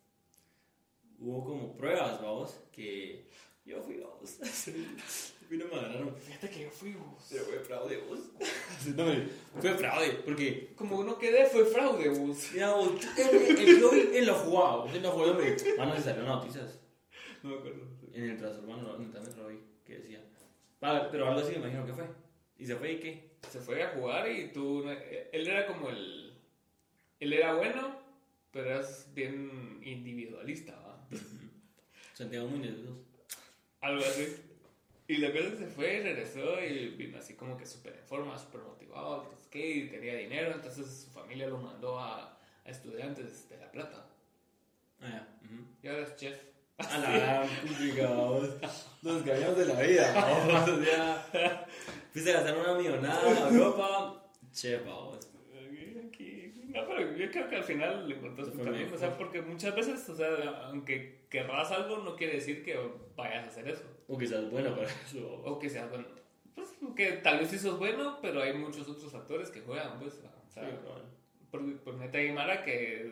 Speaker 1: Hubo como pruebas, vamos. Que yo fui, vamos. No me agarraron.
Speaker 2: Fíjate que yo fui vos.
Speaker 1: Pero fue fraude, vos. No, me- fue fraude, porque.
Speaker 2: Como uno quedé fue fraude, vos.
Speaker 1: Mira, vos, él, él lo vos, él lo jugaba, hombre. Mano, se salieron noticias
Speaker 2: No me acuerdo.
Speaker 1: en el Transurbano, no, también lo vi, que decía. Ah, pero algo así me imagino que fue. ¿Y se fue y qué?
Speaker 2: Se fue a jugar y tú. Él era como el. Él era bueno, pero es bien individualista, ¿va?
Speaker 1: Santiago Muñoz.
Speaker 2: Algo así. Y la cosa se fue y regresó y vino así como que súper en forma, súper motivado, que no tenía dinero, entonces su familia lo mandó a, a estudiantes de La Plata.
Speaker 1: Ah, ya.
Speaker 2: Y ahora es chef.
Speaker 1: A la puta, vos. Nos cañamos de la vida, vamos. O sea, fuiste a gastar una millonada a Europa. Che, vamos.
Speaker 2: Aquí- No, pero yo creo que al final le encontraste
Speaker 1: Fue
Speaker 2: un camino, o sea, porque muchas veces, o sea, aunque querrás algo, no quiere decir que vayas a hacer eso.
Speaker 1: O que seas bueno para eso.
Speaker 2: O que seas bueno. Pues que tal vez sí sos bueno, pero hay muchos otros factores que juegan, pues. O sea,
Speaker 1: Sí,
Speaker 2: por, por neta hay Mara que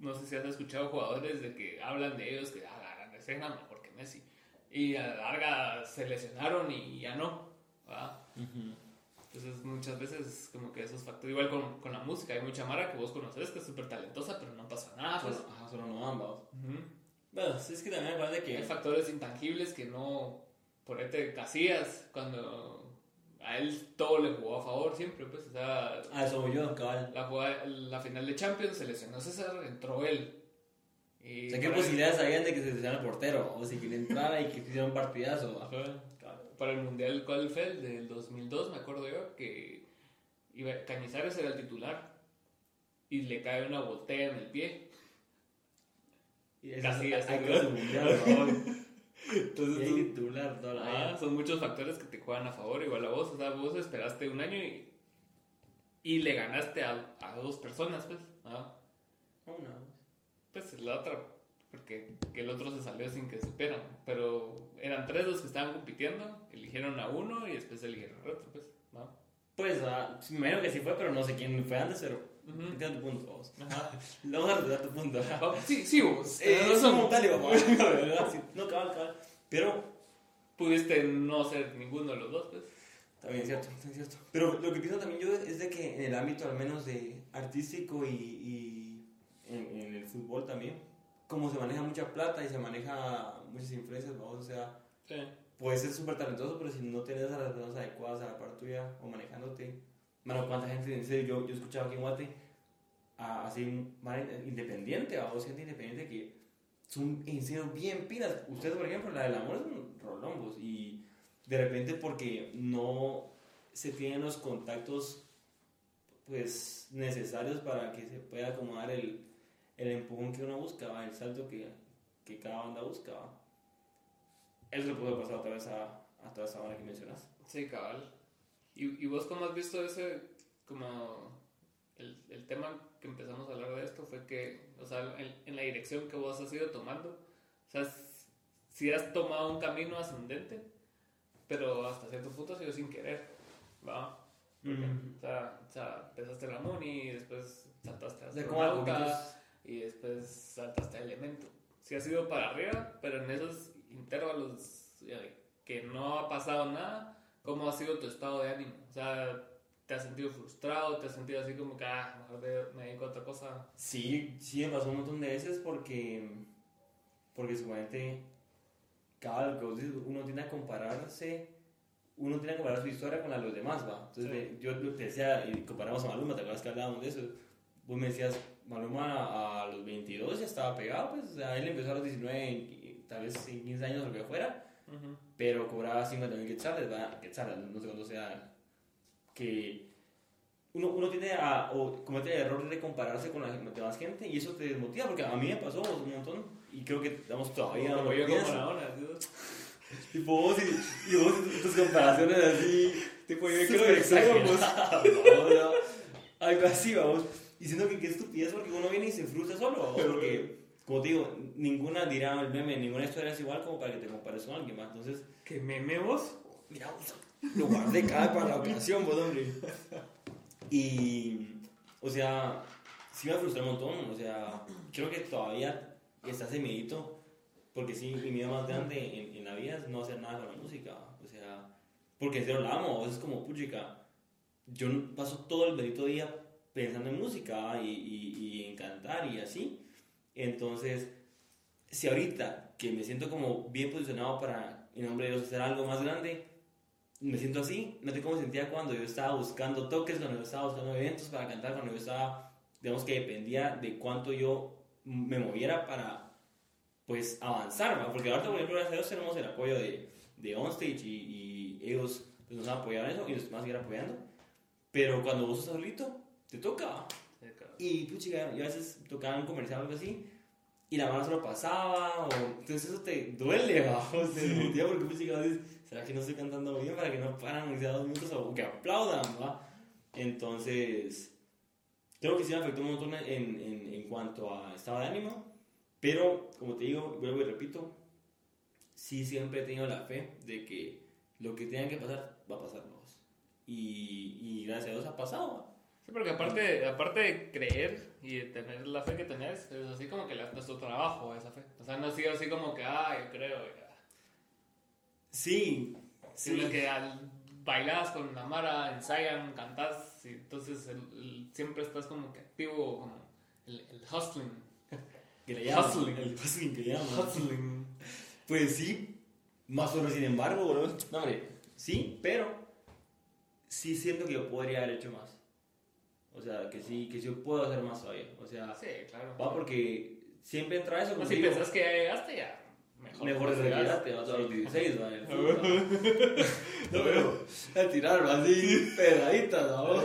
Speaker 2: no sé si has escuchado jugadores de que hablan de ellos que ah, la escena mejor que Messi. Y a la larga se lesionaron y ya no. ¿va? Entonces muchas veces como que esos factores, igual con, con la música, hay mucha Mara que vos conoces que es súper talentosa, pero no pasa nada. Pues.
Speaker 1: Solo, ajá, solo no van, es que también me parece
Speaker 2: Hay
Speaker 1: que.
Speaker 2: factores intangibles que no, por este Casillas, cuando a él todo le jugó a favor siempre, pues, o sea,
Speaker 1: Ah, eso yo, cabal.
Speaker 2: la, jugada- la final de Champions se lesionó César, entró él. Y
Speaker 1: O sea, ¿qué posibilidades habían de que se lesionara el portero? O si que le entrara y que hiciera un partidazo.
Speaker 2: Ajá. Para el Mundial ¿cuál fue? El del 2002, me acuerdo yo, que iba, Cañizares era el titular y le cae una botella en el pie. Casi,
Speaker 1: es-
Speaker 2: así,
Speaker 1: hay
Speaker 2: ¿no?
Speaker 1: que vamos.
Speaker 2: Entonces
Speaker 1: Y hay
Speaker 2: tú-
Speaker 1: que titular toda la
Speaker 2: Ah,
Speaker 1: vida.
Speaker 2: son muchos factores que te juegan a favor, igual a vos. O sea, vos esperaste un año y, y le ganaste a, a dos personas, pues. ¿ah?
Speaker 1: Una.
Speaker 2: Pues la otra, porque que el otro se salió sin que supieran. Pero eran tres los que estaban compitiendo, eligieron a uno y después eligieron al otro, pues. ¿no?
Speaker 1: Pues, ah, me imagino que sí fue, pero no sé quién fue antes, pero. Entiendo tu punto, vos.
Speaker 2: Ajá.
Speaker 1: Vamos a respetar tu punto.
Speaker 2: Sí, sí, vos.
Speaker 1: Eh,
Speaker 2: razón.
Speaker 1: como tal, sí. No, cabal, cabal. Pero,
Speaker 2: Pudiste no ser ninguno de los dos, pues.
Speaker 1: también es cierto, también es cierto. Pero lo que pienso también yo es de que en el ámbito, al menos de artístico y, y en, en el fútbol también, como se maneja mucha plata y se maneja muchas influencias, vamos, o sea,
Speaker 2: Sí.
Speaker 1: puedes ser súper talentoso, pero si no tienes a las personas adecuadas a la par tuya o manejándote, mano, cuánta gente, en serio, yo, yo he escuchado aquí en Guate, a- así, independiente, a gente independiente que son en serio bien pilas. Ustedes, por ejemplo, la del amor es un rolombos y de repente porque no se tienen los contactos pues necesarios para que se pueda acomodar el, el empujón que uno busca, ¿va? el salto que, que cada banda busca. ¿va? Eso le puede pasar otra vez a, a toda esa banda que mencionas.
Speaker 2: Sí, cabal. ¿Y, y vos cómo has visto ese, como el, el tema que empezamos a hablar de esto fue que, o sea, en, en la dirección que vos has ido tomando, o sea, si has tomado un camino ascendente, pero hasta cierto punto ha sido sin querer, ¿va? Porque,
Speaker 1: Ujú.
Speaker 2: o, sea, o sea, empezaste la Muni y después saltaste a astronauta y después saltaste a Elemento. Sí has ido para arriba, pero en esos intervalos que no ha pasado nada, ¿cómo ha sido tu estado de ánimo? O sea, ¿te has sentido frustrado? ¿Te has sentido así como que, ah, mejor me dedico a otra cosa?
Speaker 1: Sí, sí me pasó un montón de veces porque, porque seguramente cada uno tiene que compararse, uno tiene que comparar su historia con la de los demás, ¿va? Entonces
Speaker 2: Sí.
Speaker 1: yo te decía, y comparamos a Maluma, ¿te acuerdas que hablábamos de eso? Vos me decías, Maluma a los 22 ya estaba pegado, pues, o sea, él empezó a los 19 en- tal vez en 15 años o lo que fuera, Pero cobraba 50 mil quetzales, ¿verdad? Quetzales, no sé cuánto sea, que uno, uno tiende a o comete el error de compararse con la demás gente y eso te desmotiva, porque a mí me pasó un montón y creo que damos todavía y, y vos y tus comparaciones así,
Speaker 2: Tipo, yo creo que
Speaker 1: que qué estupidez porque uno viene y se frustra solo, porque, como te digo, ninguna dirá el meme, ninguna historia es igual como para que te compares con alguien más. Entonces,
Speaker 2: ¿Que meme vos?
Speaker 1: mira, vos, lo guardé cada para la ocasión, vos, hombre. Y, o sea, sí me frustré un montón, o sea, creo que todavía está ese miedito, porque sí, mi miedo más grande en, en la vida es no hacer nada con la música, o sea, porque en serio la amo, es como, puchica, yo paso todo el bendito día pensando en música y, y, y en cantar y así, entonces, si ahorita que me siento como bien posicionado para, en nombre de Dios, hacer algo más grande, me siento así, no sé cómo sentía cuando yo estaba buscando toques, cuando yo estaba buscando eventos para cantar, cuando yo estaba, digamos que dependía de cuánto yo me moviera para, pues, avanzar, ¿va? porque ahorita, por ejemplo, gracias a Dios tenemos el apoyo de, de OnStage y, y ellos pues, nos han apoyado en eso y nos van a seguir apoyando, pero cuando vos estás solito, te toca, y puchica, yo a veces tocaba un comercial o algo así, y la mano solo pasaba, o entonces eso te duele, ¿va? o te desmotiva porque puchica, dices, ¿será que no estoy cantando bien para que no paran y sea dos minutos o que aplaudan, ¿va? Entonces, creo que sí me afectó un montón en, en, en cuanto a estado de ánimo, pero como te digo, vuelvo y repito, sí siempre he tenido la fe de que lo que tenga que pasar, va a pasar, vamos. Y, y gracias a Dios ha pasado.
Speaker 2: Sí, porque aparte, aparte de creer y de tener la fe que tenés, es así como que la- nuestro trabajo, esa fe. O sea, no ha sido así como que, ah, yo creo, ya.
Speaker 1: Sí,
Speaker 2: Sino
Speaker 1: sí.
Speaker 2: que al, bailas con la Mara, ensayan, cantás, y entonces el- el- siempre estás como que activo, como el, el hustling.
Speaker 1: Que le llaman,
Speaker 2: Hustling.
Speaker 1: El hustling que le llaman.
Speaker 2: Hustling.
Speaker 1: Pues sí, más o menos sin embargo, bro. No, hombre, sí, pero sí siento que yo podría haber hecho más. O sea, que sí, que sí puedo hacer más todavía. O sea,
Speaker 2: Sí, claro.
Speaker 1: va porque siempre entra eso. Como
Speaker 2: si pensás que ya llegaste, ya. Mejor,
Speaker 1: Mejor de
Speaker 2: llegas.
Speaker 1: retirarte, vas a los 16, va. No, pero a tirar, va así, pegaditas, vamos.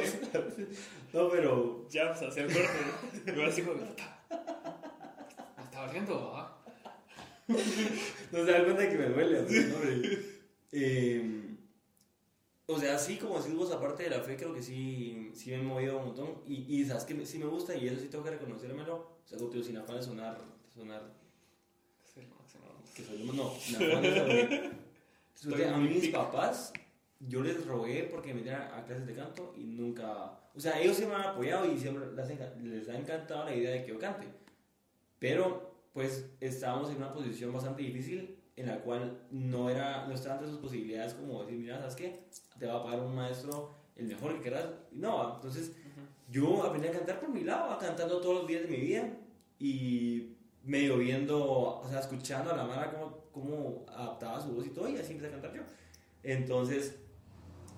Speaker 1: No, pero
Speaker 2: Ya a hacer corte. Yo así como, "Puta, me está valiendo, ¿va?
Speaker 1: no se da cuenta que me duele, hombre. Eh, o sea, sí, como decís vos, aparte de la fe, creo que sí, sí me he movido un montón. Y, y sabes que sí me gusta, y eso sí tengo que reconocérmelo. O sea, digo, sin afán de sonar, sonar que soy no, sin afán de sonar. A mí mis papás, yo les rogué porque me metieran a clases de canto y nunca. O sea, ellos siempre me han apoyado y siempre les ha encantado la idea de que yo cante. Pero, pues, estábamos en una posición bastante difícil en la cual no, era, no estaban sus posibilidades como decir, mira, ¿sabes qué? Te va a pagar un maestro el mejor que quieras. No, entonces yo aprendí a cantar por mi lado, cantando todos los días de mi vida y medio viendo, o sea, escuchando a la Mara cómo, cómo adaptaba su voz y todo, y así empecé a cantar yo. Entonces,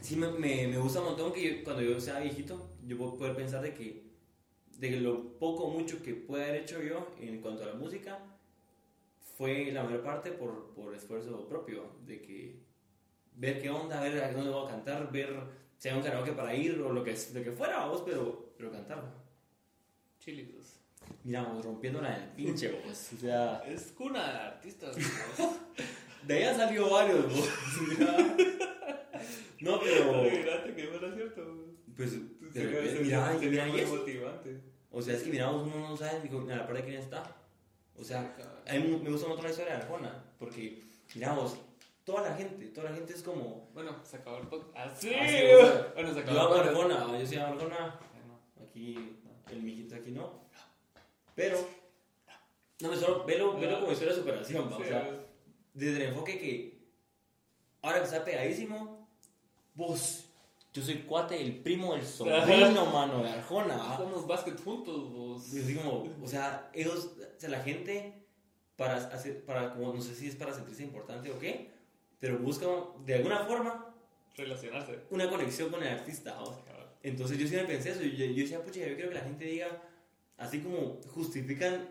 Speaker 1: sí me, me, me gusta un montón que yo- cuando yo sea viejito, yo puedo poder pensar de que, de que lo poco o mucho que pueda haber hecho yo en cuanto a la música fue la mayor parte por, por esfuerzo propio, de que ver qué onda, ver a dónde voy a cantar, ver si hay un karaoke para ir o lo que, lo que fuera, vos, pero, pero cantar. ¿no?
Speaker 2: Chilitos.
Speaker 1: Mira, vos rompiéndola en el pinche, vos. O sea,
Speaker 2: Es cuna de artistas. ¿no?
Speaker 1: de ahí han salido varios, vos. Mira. No, pero.
Speaker 2: Que fuera cierto.
Speaker 1: Pues,
Speaker 2: Sí,
Speaker 1: de mira,
Speaker 2: sería
Speaker 1: mira,
Speaker 2: muy motivante.
Speaker 1: O sea, es que mira, vos uno no sabe digo, a la par de quién está. O sea, a mí me gusta mucho la historia de Arjona, porque, mira, vos, toda la gente, toda la gente es como.
Speaker 2: Bueno, se acabó el podcast. Ah, sí.
Speaker 1: Ah, sí, o sea,
Speaker 2: bueno, se
Speaker 1: Yo
Speaker 2: acabó
Speaker 1: hago
Speaker 2: el podcast.
Speaker 1: Arjona, yo soy Arjona,
Speaker 2: Bueno,
Speaker 1: aquí, el mijito aquí no. Pero, no me solo, velo, velo como historia de superación, va, o sea, desde el enfoque que ahora que está pegadísimo, vos, yo soy cuate, el primo del sobrino, mano, de Arjona. ¿va?
Speaker 2: Jugamos básquet juntos, vos.
Speaker 1: Y así como, o sea, ellos, o sea, la gente, para hacer, para, como, no sé si es para sentirse importante o qué, pero busca de alguna forma
Speaker 2: Relacionarse.
Speaker 1: una conexión con el artista. Entonces yo siempre pensé eso, yo, yo decía, pucha, yo quiero que la gente diga, así como justifican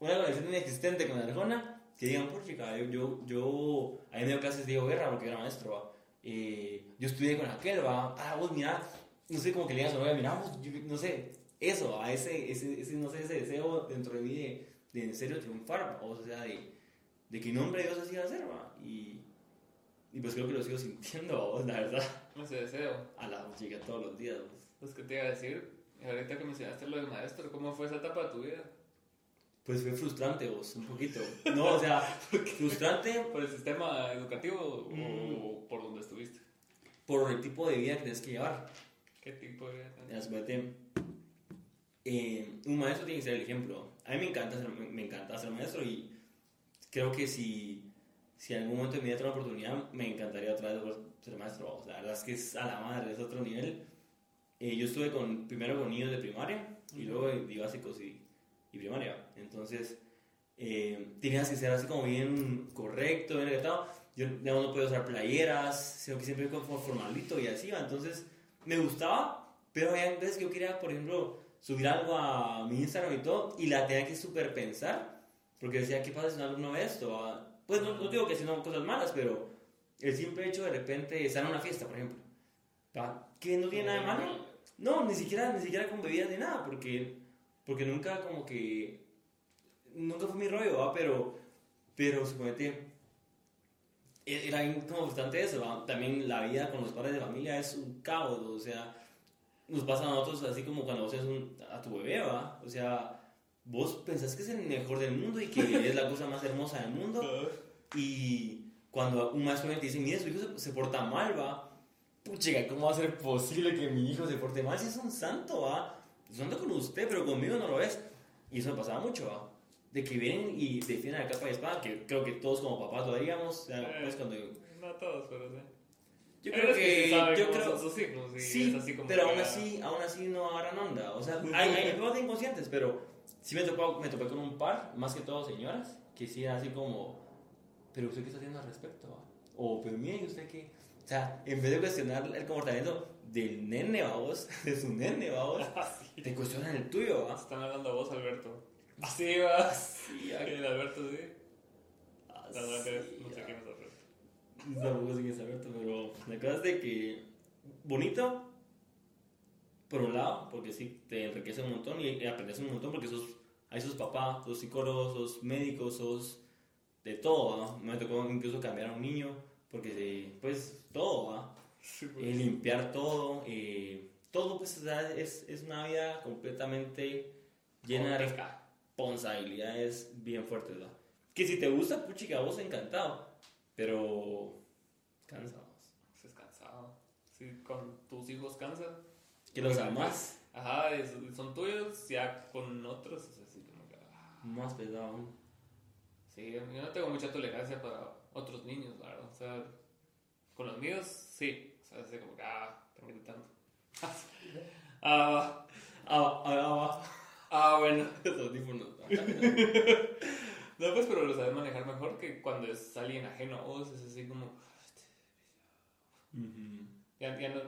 Speaker 1: una conexión inexistente con Arjona, que digan, por chica, yo, yo, yo, a mí me dio clases de Diego Guerra porque era maestro, ¿va? Eh, yo estudié con aquel, va, ah, vos mira, no sé, como que le digas a su novia, mira, vos, yo- no sé, eso, a ese, ese, ese, no sé, ese deseo dentro de mí de, de en serio triunfar, ¿va? o sea, de, de que nombre Dios así va a ser, va, y, y pues creo que lo sigo sintiendo, la verdad,
Speaker 2: Ese deseo.
Speaker 1: a la chica todos los días, vos.
Speaker 2: Pues, ¿qué te iba a decir? Ahorita que mencionaste lo del maestro, ¿cómo fue esa etapa de tu vida?
Speaker 1: Pues fue frustrante, vos, un poquito. No, o sea, frustrante
Speaker 2: ¿Por el sistema educativo
Speaker 1: Mm.
Speaker 2: o por donde estuviste?
Speaker 1: por el tipo de vida que tienes que llevar.
Speaker 2: ¿Qué tipo de vida?
Speaker 1: Eh, un maestro tiene que ser el ejemplo. A mí me encanta ser, me encanta ser maestro y creo que si, si en algún momento tengo la oportunidad, me encantaría otra vez ser maestro. vamos. La verdad es que es a la madre, es otro nivel. Eh, yo estuve con, primero con niños de primaria y
Speaker 2: Ujú.
Speaker 1: luego de, básicos y, y primaria. Entonces, eh, tenías que ser así como bien correcto, bien orientado. Yo digamos, no podía usar playeras, sino que siempre como formalito y así. Entonces, me gustaba, pero había veces que yo quería, por ejemplo, subir algo a mi Instagram y todo, y la tenía que super pensar, porque decía, ¿qué pasa si un alumno ve esto? Pues no, no digo que sean cosas malas, pero el simple hecho de repente estar en una fiesta, por ejemplo, que no tiene nada de malo. No, ni siquiera, ni siquiera con bebidas ni nada, porque, porque nunca como que, nunca fue mi rollo, ¿va? Pero, pero suponete, e- era como bastante eso, ¿va? También la vida con los padres de familia es un caos, o sea, nos pasa a nosotros así como cuando vos un- a tu bebé, ¿va? O sea, vos pensás que es el mejor del mundo y que es la cosa más hermosa del mundo, y cuando un maestro te dice, mira, su hijo se, se porta mal, va. Puchica, ¿cómo va a ser posible que mi hijo se porte mal si es un santo, va? Es santo con usted, pero conmigo no lo es. Y eso me pasaba mucho, va. De que vienen y defienden a capa y espada, que creo que todos como papás lo haríamos. O sea,
Speaker 2: Eh.
Speaker 1: pues cuando...
Speaker 2: No todos, pero sí.
Speaker 1: Yo
Speaker 2: Hay
Speaker 1: creo que...
Speaker 2: saben
Speaker 1: yo creo...
Speaker 2: sus hijos y
Speaker 1: Sí,
Speaker 2: es así como
Speaker 1: pero
Speaker 2: que
Speaker 1: aún así, aún así no agarran onda. O sea, hay, hay papás inconscientes, pero sí me topé, me topé con un par, más que todo señoras, que sí así como, pero usted qué está haciendo al respecto, va? O, pero mire, usted qué. O sea, en vez de cuestionar el comportamiento del nene, vamos, de su nene, vamos,
Speaker 2: Así.
Speaker 1: te cuestionan el tuyo, va.
Speaker 2: Están hablando a vos, Alberto. Así va.
Speaker 1: Sí.
Speaker 2: El Alberto, sí.
Speaker 1: Ah,
Speaker 2: La verdad que
Speaker 1: sí,
Speaker 2: no sé quién es Alberto.
Speaker 1: Tampoco sé quién es Alberto, pero la cosa es de que bonito, por un lado, porque sí, te enriquece un montón y, y aprendes un montón porque sos, hay sos papá, sos psicólogo, sos médico, sos de todo, ¿no? Me tocó incluso cambiar a un niño, porque pues todo, ¿va?
Speaker 2: Sí,
Speaker 1: Eh,
Speaker 2: pues.
Speaker 1: limpiar todo, eh, todo pues o sea, es, es una vida completamente llena de responsabilidades bien fuertes. Que si te gusta, puchica, vos encantado, pero cansados.
Speaker 2: Es cansado. Sí, con tus hijos cansan.
Speaker 1: Que los amas
Speaker 2: Ajá, son tuyos, ya con otros es así como que. ah.
Speaker 1: más pesado.
Speaker 2: Sí, yo no tengo mucha tolerancia para otros niños, la verdad. O sea, con los míos, sí. O sea, así como que, ah, están gritando. ah,
Speaker 1: Ah, ah, ah,
Speaker 2: ah, bueno.
Speaker 1: ah. Los audífonos.
Speaker 2: No, pues, pero lo sabes manejar mejor que cuando es alguien ajeno a vos. Es así como. Ya, ya, no,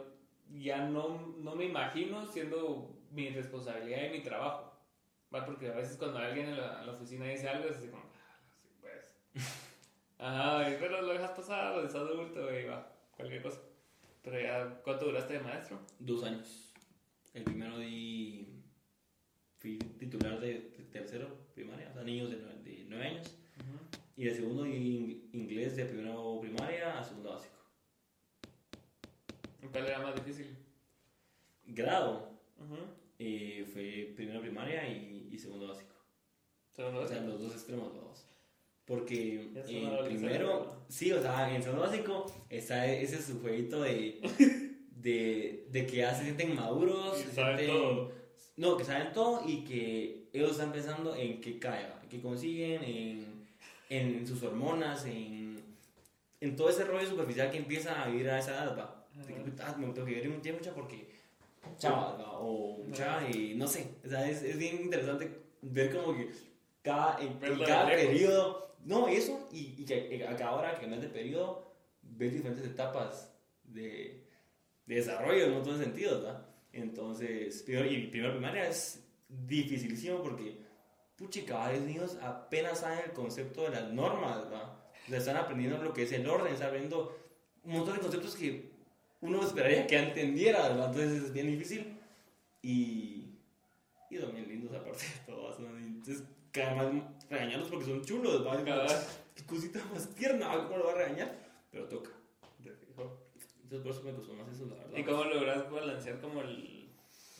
Speaker 2: ya no, no me imagino siendo mi responsabilidad y mi trabajo. ¿va? Porque a veces cuando alguien en la, en la oficina dice algo es así como, ah, sí, pues. Ajá, pero lo dejas pasar, es adulto y va, cualquier cosa. Pero ya, ¿cuánto duraste de maestro?
Speaker 1: Dos años. El primero di. Fui titular de, tercero primaria, o sea, niños de nueve, de nueve años. Y el segundo di in- inglés de primero primaria a segundo básico.
Speaker 2: ¿Cuál era más difícil?
Speaker 1: Grado eh, fue primero primaria y, y segundo básico.
Speaker 2: Segundo
Speaker 1: O sea,
Speaker 2: básico.
Speaker 1: los dos extremos, vamos. Porque
Speaker 2: Ya es
Speaker 1: en primero, sí, o sea, en segundo básico está ese su jueguito de, de, de que ya se sienten maduros, se
Speaker 2: saben
Speaker 1: sienten-
Speaker 2: todo.
Speaker 1: no, que saben todo y que ellos están pensando en qué cae, ¿va? qué consiguen, en, en sus hormonas, en, en todo ese rollo superficial que empiezan a vivir a esa edad, ¿va? De que, ah, me tengo que vivir un tiempo, mucha porque chavas, ¿va? o mucha, y no sé, o sea, es, es bien interesante ver como que cada, en, en cada periodo, no, eso, y, y que a cada hora que cambias de periodo, ves diferentes etapas de, de desarrollo en un montón de sentidos, ¿va? Entonces, primero, y primero primaria es dificilísimo porque puchica, varios niños apenas saben el concepto de las normas, ¿va? O sea, están aprendiendo lo que es el orden, están aprendiendo un montón de conceptos que uno esperaría que entendiera, ¿verdad? Entonces es bien difícil. Y, y son bien lindos aparte de todo. ¿no? Entonces, que además regañarlos porque son chulos, ¿va? Qué cosita más tierna, ¿cómo lo va a regañar? Pero toca. Entonces por eso me costó más eso, la verdad.
Speaker 2: ¿Y cómo logras balancear como el,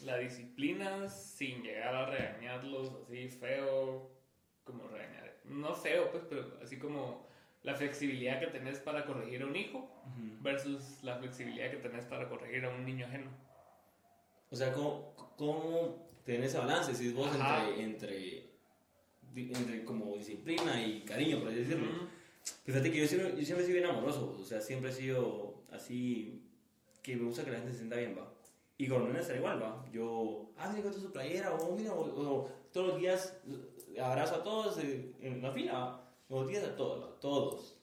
Speaker 2: la disciplina sin llegar a regañarlos así feo? Como regañar. No feo, pues, pero así como la flexibilidad que tenés para corregir a un hijo
Speaker 1: Ujú.
Speaker 2: versus la flexibilidad que tenés para corregir a un niño ajeno.
Speaker 1: O sea, ¿cómo, cómo tener ese balance? Si vos entre, entre, entre como disciplina y cariño, por así decirlo.
Speaker 2: Ujú.
Speaker 1: Fíjate que yo siempre, yo siempre he sido bien amoroso, o sea, siempre he sido así, que me gusta que la gente se sienta bien, va. Y con Nena está igual, va. Yo, ah, mira, su playera, o mira, o, o todos los días abrazo a todos eh, en la fila, los días a todos, va, todos.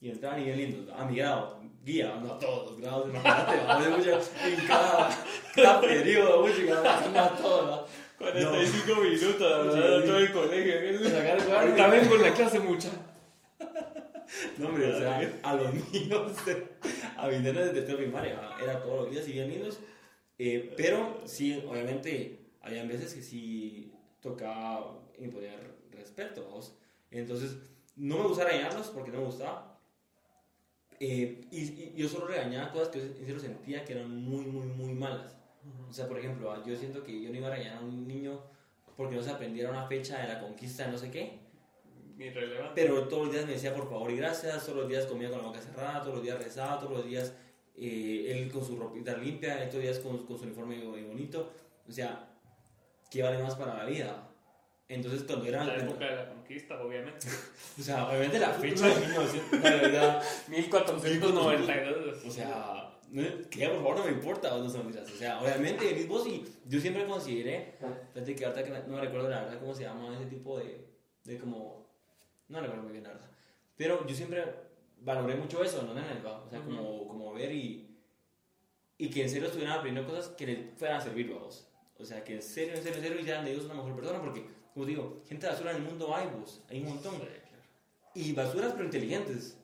Speaker 1: Y entraban y bien lindos, a mi grado, guía, no a todos los grados, imagínate, va. De mucho, en cada, cada periodo, mucho, no a todos, va.
Speaker 2: 45 minutos,
Speaker 1: ¿verdad?
Speaker 2: ¿verdad? Todo el colegio. Ahorita vengo en la clase mucha.
Speaker 1: No, hombre, o sea, a los niños, a mis nenes desde primaria, ¿va? era todos los días y bien lindos. Eh, pero sí, obviamente, había veces que sí tocaba imponer respeto, ¿vos? Entonces, no me gustaba regañarlos porque no me gustaba. Eh, y, y yo solo regañaba cosas que yo en serio sentía que eran muy, muy, muy malas. O sea, por ejemplo, ah, yo siento que yo no iba a regañar a un niño porque no se aprendiera una fecha de la conquista de no sé qué.
Speaker 2: Irrelevante.
Speaker 1: Pero todos los días me decía por favor y gracias, todos los días comía con la boca cerrada, todos los días rezaba, todos los días eh, él con su ropita limpia, todos los días con, con su uniforme muy bonito. O sea, ¿qué vale más para la vida? Entonces cuando era...
Speaker 2: La época de la conquista, obviamente.
Speaker 1: O sea, obviamente la fecha de 1900, la verdad,
Speaker 2: 1492.
Speaker 1: o sea, que por favor no me importa, no son. O sea, obviamente mis vos y yo siempre consideré, fíjate que ahorita que no me recuerdo la verdad cómo se llama ese tipo de, de como, no recuerdo muy bien la verdad. Pero yo siempre valoré mucho eso, ¿no? Nenes, va? O sea, como, como ver y, y que en serio estuvieran aprendiendo cosas que les fueran a servir, vos. O sea, que en serio, en serio, en serio hicieran de Dios una mejor persona, porque, como digo, gente basura en el mundo hay, vos, hay un montón. Y basuras, pero inteligentes.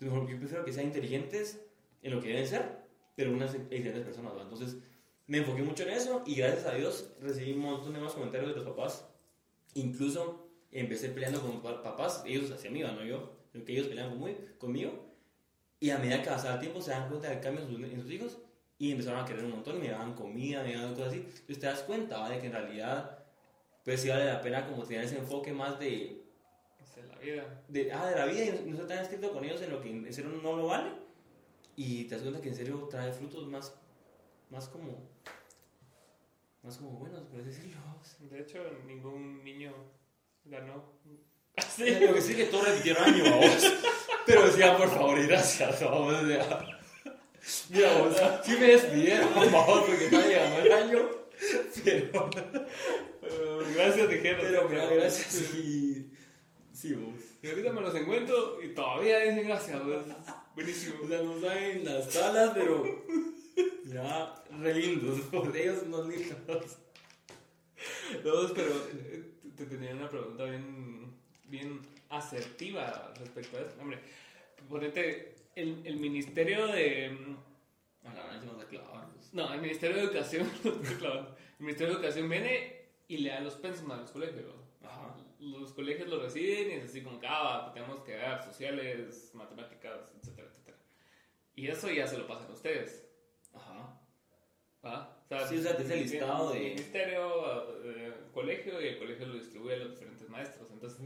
Speaker 1: Entonces, yo prefiero que sean inteligentes en lo que deben ser, pero unas excelentes personas, ¿va? Entonces, me enfoqué mucho en eso y gracias a Dios recibí un montón de más comentarios de los papás. Incluso empecé peleando con pa- papás, ellos hacia mí, ¿va? no yo, sino que ellos peleaban conmigo. Y a medida que pasaba el tiempo se dan cuenta del cambio en sus, en sus hijos y empezaron a querer un montón y me daban comida, me daban cosas así. Entonces te das cuenta ¿va? de que en realidad, pues sí vale la pena como tener ese enfoque más de,
Speaker 2: es la vida.
Speaker 1: de, ah, de la vida y no ser tan estricto con ellos en lo que en serio no lo vale. Y te das cuenta que en serio trae frutos más, más como, más como buenos, por así decirlo.
Speaker 2: De hecho, ningún niño ganó.
Speaker 1: Lo que sí que todos repitieron año a vos. Pero decía, por favor y gracias, vamos. Mira, vos, sí me despidieron, vamos, porque está llegando el año. Pero,
Speaker 2: Pero gracias, dijeron.
Speaker 1: pero gracias. Sí, sí, vos.
Speaker 2: Y ahorita me los encuentro y todavía dicen gracias.
Speaker 1: O
Speaker 2: Buenísimo.
Speaker 1: sea, no saben las tablas, pero. Mira, re lindos, por ellos son lindos.
Speaker 2: No, pero eh, te tenía una pregunta bien, bien asertiva respecto a eso. Hombre, ponete el, el ministerio de.
Speaker 1: A la se nos pues.
Speaker 2: No, el ministerio de Educación. el ministerio de Educación viene y le da los pensum a los colegios.
Speaker 1: Ajá.
Speaker 2: Los colegios lo reciben y es así como que ah, tenemos que dar sociales, matemáticas, etcétera, etcétera. Y eso ya se lo pasan a ustedes.
Speaker 1: Ajá.
Speaker 2: ¿va?
Speaker 1: Sí, o sea, dice el listado de-
Speaker 2: Ministerio, eh, colegio y el colegio lo distribuye a los diferentes maestros. Entonces,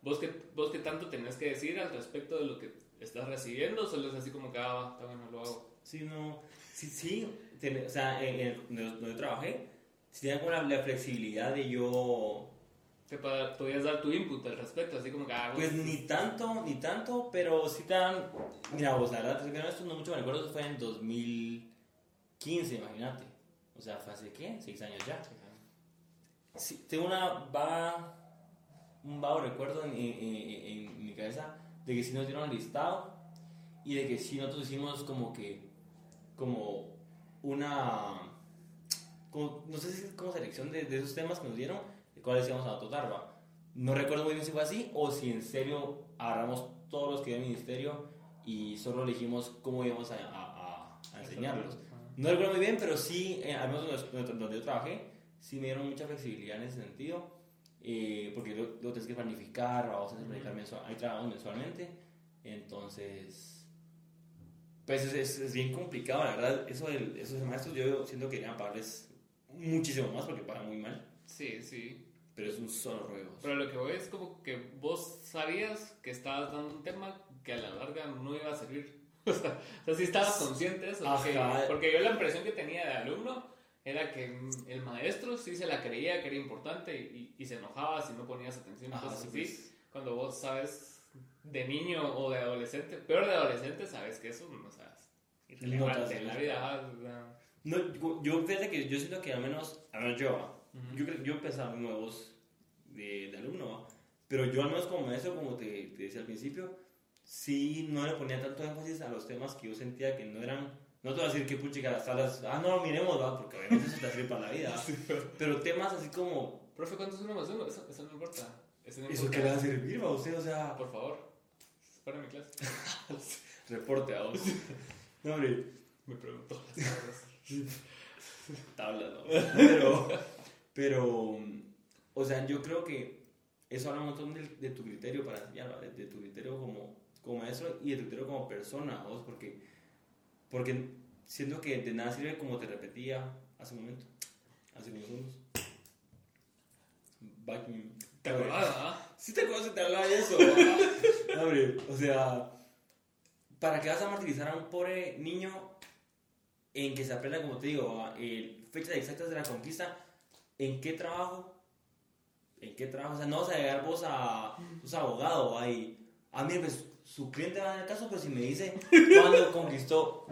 Speaker 2: ¿vos qué, ¿vos qué tanto tenés que decir al respecto de lo que estás recibiendo? Solo es así como que, ah, está bueno, lo hago.
Speaker 1: Sí, no. Sí, sí. ten- o sea, en, en donde, yo trabajé, sí tenía como la, la flexibilidad de yo.
Speaker 2: Te podías dar tu input al respecto, así como que, ah,
Speaker 1: Pues ni tanto, ni tanto, pero sí tan. Mira, vos, la verdad, te honesto, no mucho me acuerdo, fue en 2015, imagínate. O sea, fue hace qué? Seis años ya. Sí, tengo una vaga, un vago recuerdo en, en- en- en mi cabeza de que sí nos dieron el listado y de que sí nosotros hicimos como que, como una, como, no sé si es como selección de, de esos temas que nos dieron, de cuáles íbamos a tratar, va. No recuerdo muy bien si fue así o si en serio agarramos todos los que iban al ministerio y solo elegimos cómo íbamos a, a, a enseñarlos. No recuerdo muy bien, pero sí, eh, al menos donde, donde, yo trabajé, sí me dieron mucha flexibilidad en ese sentido, eh, porque lo, lo tienes que planificar, vamos a planificar mensual, mensualmente, entonces, pues es, es, bien complicado, la verdad, eso de esos maestros yo siento que deberían pagarles muchísimo más porque pagan muy mal.
Speaker 2: Sí, sí.
Speaker 1: Pero es un solo ruego.
Speaker 2: Pero lo que voy es como que vos sabías que estabas dando un tema que a la larga no iba a servir. o sea, o sí estabas consciente de eso. Porque, yo la impresión que tenía de alumno era que el maestro sí se la creía que era importante y, y se enojaba si no ponías atención y cosas así. Pues. Cuando vos sabes de niño o de adolescente, peor de adolescente, sabes que eso no sabes. Irrelevante en la vida.
Speaker 1: No, yo, fíjate que yo siento que al menos, a ver, yo, yo, yo empezaba nuevos de, de alumno, pero yo al menos como maestro, como te, te decía al principio, sí no le ponía tanto énfasis a los temas que yo sentía que no eran. No te voy a decir que puchica las salas, ah, no, miremos, ¿va? porque obviamente eso te sirve para la vida. pero temas así como.
Speaker 2: Profe, ¿cuántos uno más uno? Eso, eso no importa.
Speaker 1: Eso, no ¿Eso qué le va a servir a usted? O sea.
Speaker 2: Por favor, para mi clase.
Speaker 1: Reporte a vos. no, hombre.
Speaker 2: Me preguntó las
Speaker 1: Tabla, ¿no? Pero. Pero. O sea, yo creo que eso habla un montón de, tu criterio para enseñar, de, tu criterio como, como maestro y de tu criterio como persona, vos, porque, porque siento que de nada sirve como te repetía hace un momento, hace unos segundos.
Speaker 2: ¿Te acordás, ah?
Speaker 1: Sí te acuerdas que te hablaba de eso. Hombre, o sea, ¿para qué vas a martirizar a un pobre niño en que se aprenda, como te digo, el fechas exactas de la conquista? ¿En qué trabajo ¿en qué trabajo? O sea, no vas a llegar vos a, sos abogado, ahí, ah, mire, pues su cliente va en el caso, pues si me dice cuándo conquistó,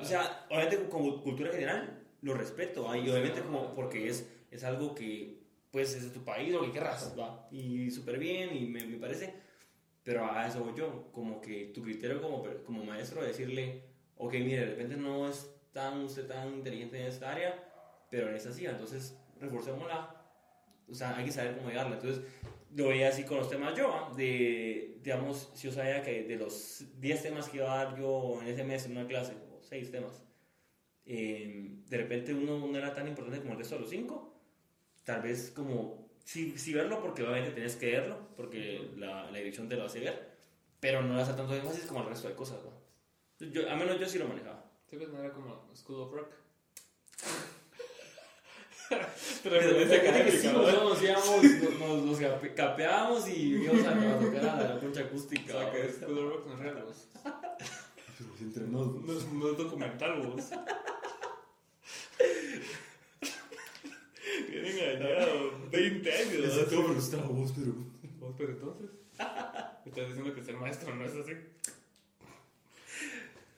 Speaker 1: o sea, obviamente como cultura general, lo respeto, ahí, obviamente como porque es, es algo que, pues, es de tu país, lo que querrás, va, y súper bien, y me, me, parece, pero a eso voy yo, como que tu criterio como, como maestro, decirle, ok, mire, de repente no es tan, usted tan inteligente en esta área, pero en esta sí, entonces reforcémosla o sea, hay que saber cómo llegarla. Entonces, lo veía así con los temas yo, de, digamos, si yo sabía que de los 10 temas que iba a dar yo en ese mes en una clase, o 6 temas, em, de repente uno no era tan importante como el resto de los 5, tal vez como, sí, sí, verlo, porque obviamente tenés que verlo, porque la, la dirección te lo hace ver, pero no le hace tanto énfasis como el resto de cosas, ¿no? Yo, a menos yo sí lo manejaba.
Speaker 2: Sí, pues no era como School of Rock.
Speaker 1: nos íbamos, nos, nos, capeábamos y íbamos a, tocar a la concha acústica.
Speaker 2: O sea, que es Rock real, vos.
Speaker 1: Entre nos.
Speaker 2: No, no es documental, vos. Bien engañado, 20 años.
Speaker 1: Está todo frustrado vos, pero.
Speaker 2: Vos, pero entonces. Me estás diciendo que ser maestro no es así.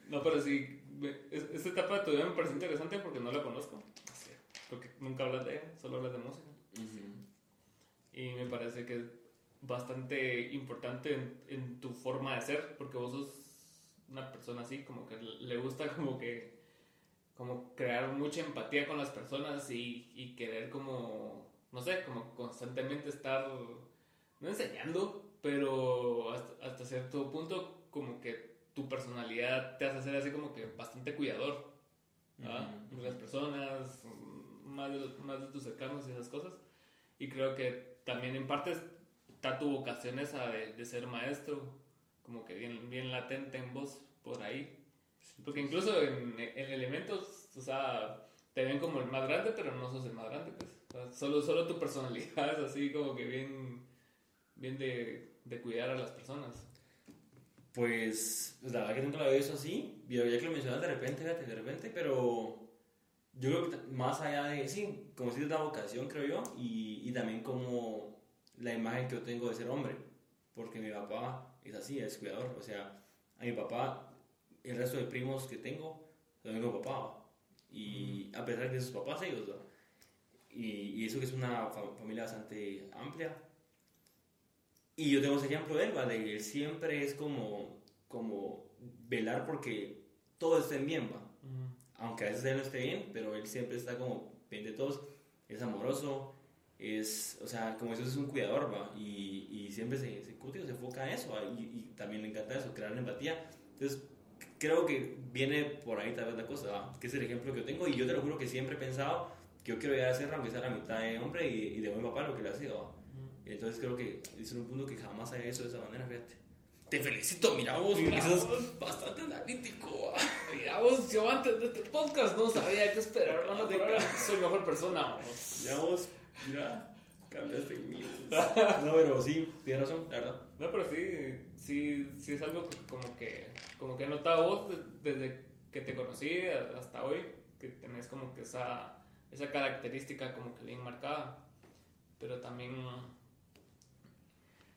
Speaker 2: No, pero sí. Esta etapa de tu vida me parece interesante porque no la conozco porque nunca hablas de ella, solo hablas de música. Y me parece que es bastante importante en, en, tu forma de ser, porque vos sos una persona así, como que le gusta como que como crear mucha empatía con las personas y, y querer como, no sé, como constantemente estar, no enseñando, pero hasta, hasta cierto punto como que tu personalidad te hace ser así como que bastante cuidador ¿ah? de las personas, más de, más de tus cercanos y esas cosas. Y creo que también en parte está tu vocación esa de, de ser maestro, como que bien, bien latente en vos por ahí. Porque incluso en, en, elementos, o sea, te ven como el más grande, pero no sos el más grande, pues. Solo, solo tu personalidad es así como que bien, bien de, de cuidar a las personas.
Speaker 1: Pues, la verdad que nunca lo había visto así. Ya que lo mencionas de repente, fíjate, de repente, pero yo creo que más allá de, sí, como si es la vocación, creo yo, y, y, también como la imagen que yo tengo de ser hombre, porque mi papá es así, es cuidador, o sea, a mi papá, el resto de primos que tengo, también mi papá, y a pesar de sus papás ellos, y, y, eso que es una familia bastante amplia, y yo tengo ese ejemplo de él, ¿vale? Él siempre es como, como velar porque todo estén bien, ¿va? aunque a veces él no esté bien, pero él siempre está como bien de todos, es amoroso, es, o sea, como eso es un cuidador, ¿va? Y, y siempre se, se, se enfoca en eso, y, y, también le encanta eso, crear empatía. Entonces, creo que viene por ahí tal vez la cosa, ¿va? que es el ejemplo que yo tengo, y yo te lo juro que siempre he pensado yo quiero llegar a ser, aunque sea la mitad de hombre y, y de buen papá, lo que le ha sido, ¿va? Entonces creo que es un punto que jamás hay eso de esa manera, fíjate. Te felicito, mira vos,
Speaker 2: Mira
Speaker 1: porque sos
Speaker 2: vos.
Speaker 1: bastante analítico.
Speaker 2: Mira vos, yo antes de este podcast no sabía qué esperar, hermano, pero ahora soy mejor persona. vamos.
Speaker 1: Mira vos, mira, cambiaste en mí. No, pero sí, tienes razón, la verdad.
Speaker 2: No, pero sí, sí, sí es algo que como que, como que he notado vos de- desde que te conocí hasta hoy, que tenés como que esa, esa característica como que bien marcada. Pero también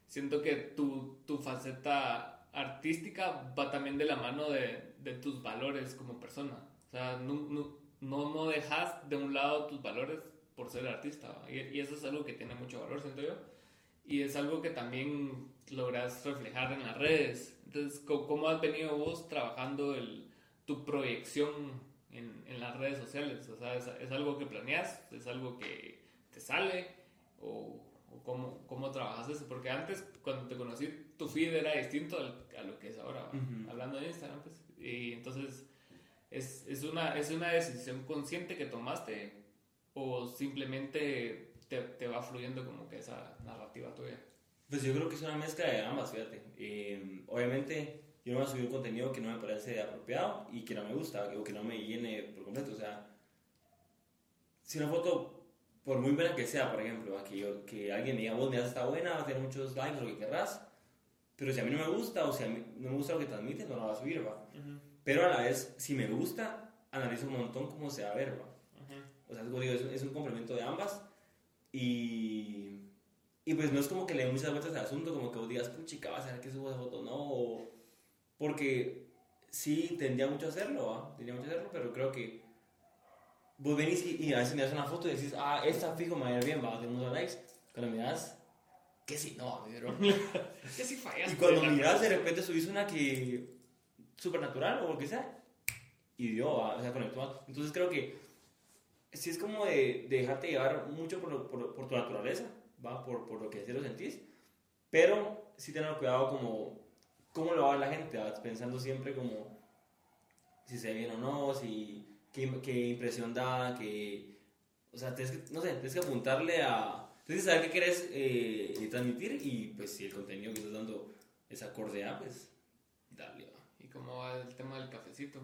Speaker 2: siento que tu, tu faceta artística va también de la mano de, de tus valores como persona. O sea, no, no, no, dejas de un lado tus valores por ser artista. Y, y eso es algo que tiene mucho valor, siento yo. Y es algo que también logras reflejar en las redes. Entonces, ¿cómo has venido vos trabajando el, tu proyección en, en las redes sociales? O sea, ¿es, es algo que planeas? ¿Es algo que te sale? ¿O, o cómo, cómo trabajas eso? Porque antes, cuando te conocí, tu feed era distinto al- a lo que es ahora, ¿va?
Speaker 1: Ujú.
Speaker 2: hablando de Instagram. Pues. Y entonces, ¿es, es, una, ¿es una decisión consciente que tomaste? ¿O simplemente te, te va fluyendo como que esa narrativa tuya?
Speaker 1: Pues yo creo que es una mezcla de ambas, fíjate. Eh, obviamente, yo no voy a subir contenido que no me parece apropiado y que no me gusta o que no me llene por completo. O sea, si una foto, por muy buena que sea, por ejemplo, que, yo- que alguien me diga, vos, mira, está buena, va a tener muchos likes, lo que querrás, pero si a mí no me gusta o si a mí no me gusta lo que transmite, no la va a subir, va. Pero a la vez, si me gusta, analizo un montón cómo se va a ver, va. O sea, como digo, es, un- es un complemento de ambas. Y, y pues no es como que le dé muchas vueltas al asunto, como que vos digas, puchica, vas a ver que subo esa foto, no. o- porque sí, tendría mucho a hacerlo. Tendría mucho a hacerlo, pero creo que vos venís y, y a veces miras una foto y decís, ah, esta fijo me va a ir bien, va a tener muchos likes. Cuando miras, que si no, pero.
Speaker 2: ¿Qué si fallaste?
Speaker 1: Y cuando miras, de repente subís una que. supernatural o lo que sea. Y dio, ¿va? o sea, conectó. Entonces creo que. Sí es como de, de dejarte llevar mucho por, lo- por, por tu naturaleza, ¿va? Por, por lo que sí lo sentís. Pero sí tener cuidado como. Cómo lo va a ver la gente, ¿va? Pensando siempre como. si se ve bien o no, si. qué, qué impresión da, que. O sea, tienes que, no sé, tienes que apuntarle a. Tienes que saber qué quieres eh, transmitir y pues si el contenido que estás dando es acorde a, pues dale. va.
Speaker 2: ¿Y cómo va el tema del cafecito?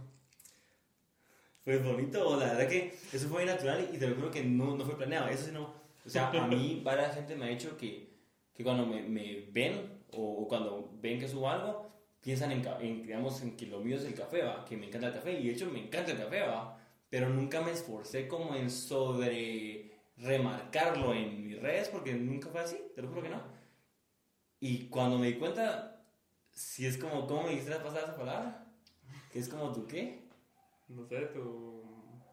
Speaker 1: Pues bonito, la verdad que eso fue muy natural y te lo juro que no, no fue planeado. Eso sí no. O sea, a mí varias gente me ha dicho que, que cuando me, me ven o, o cuando ven que subo algo, piensan en, en, digamos, en que lo mío es el café, ¿va? Que me encanta el café y de hecho me encanta el café, ¿va? Pero nunca me esforcé como en sobre remarcarlo en mis redes porque nunca fue así, te lo juro que no. Y cuando me di cuenta, si es como, ¿cómo me dijiste la pasada esa palabra? Que es como tu qué?
Speaker 2: No sé, tu,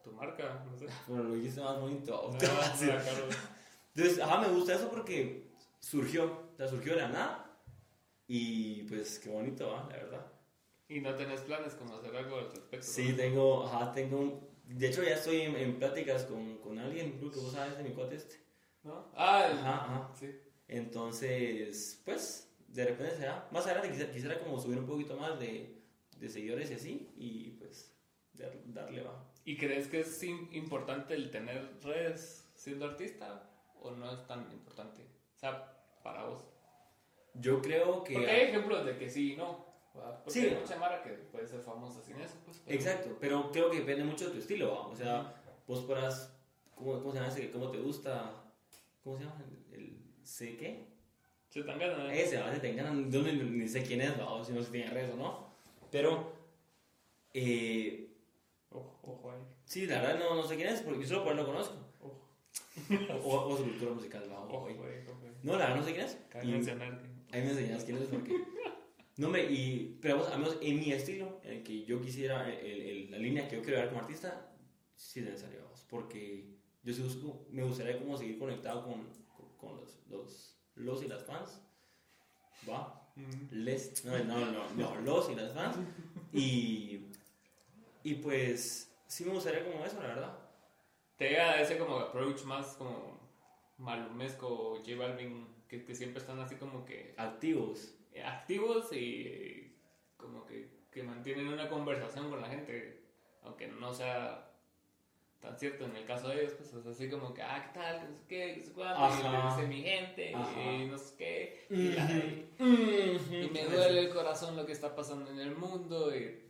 Speaker 2: tu marca, no sé.
Speaker 1: Bueno, lo dijiste más bonito.
Speaker 2: Ah.
Speaker 1: Entonces, ajá, me gusta eso porque surgió, o sea, surgió de la nada. Y pues qué bonito, ¿va? La verdad.
Speaker 2: Y no tenés planes como hacer algo al respecto.
Speaker 1: Sí, tengo, ajá, tengo. De hecho, ya estoy en, en pláticas con, con alguien, creo que vos sabes de mi cuate este.
Speaker 2: ¿No? Ah, el-
Speaker 1: Ajá, ajá.
Speaker 2: sí.
Speaker 1: Entonces, pues, de repente será. Más adelante quisiera, quisiera como subir un poquito más de, de seguidores y así. Y pues, dar- darle, va.
Speaker 2: ¿Y crees que es im- importante el tener redes siendo artista o no es tan importante? O sea, para vos.
Speaker 1: Yo creo que...
Speaker 2: Porque hay ejemplos de que sí y no. Porque
Speaker 1: Sí.
Speaker 2: hay mucha mara que puede ser famosa sin eso. Pues, pero-
Speaker 1: Exacto, pero creo que depende mucho de tu estilo, ¿va? o sea, vos podrás, ¿cómo, cómo se llama ese? ¿Cómo te gusta? ¿Cómo se llama? ¿El, sé qué?
Speaker 2: Se tan ganas.
Speaker 1: Ese, a veces te enganan, yo ni, ni sé quién es, ¿va? o si no se tiene redes o no, pero, eh,
Speaker 2: Ojo, ojo ahí.
Speaker 1: sí, la verdad no, no sé quién es, porque yo solo por él lo conozco,
Speaker 2: Ojo,
Speaker 1: o, o su cultura musical, ¿va?
Speaker 2: ojo, ojo
Speaker 1: no, la verdad no sé quién es,
Speaker 2: Cabe.
Speaker 1: Ahí me enseñas quién es, porque, no, hombre, y, pero vamos, al menos en mi estilo, en el que yo quisiera, el- el- la línea que yo quiero ver como artista, sí es necesario, vamos, porque yo sí busco, me gustaría como seguir conectado con, con, con los, los, los y las fans, ¿va?
Speaker 2: Mm.
Speaker 1: Les, no, no, no, no, los y las fans, y, y pues sí me gustaría como eso, la verdad.
Speaker 2: Te llega ese como approach más como Malumesco, J Balvin, que, que siempre están así como que
Speaker 1: Activos.
Speaker 2: activos y como que, que mantienen una conversación con la gente, aunque no sea tan cierto en el caso de ellos, pues es así como que, ah, ¿qué tal? Que no sé qué, le dice mi gente,
Speaker 1: Ajá.
Speaker 2: y no sé qué, y, la- y- y me duele el corazón lo que está pasando en el mundo, y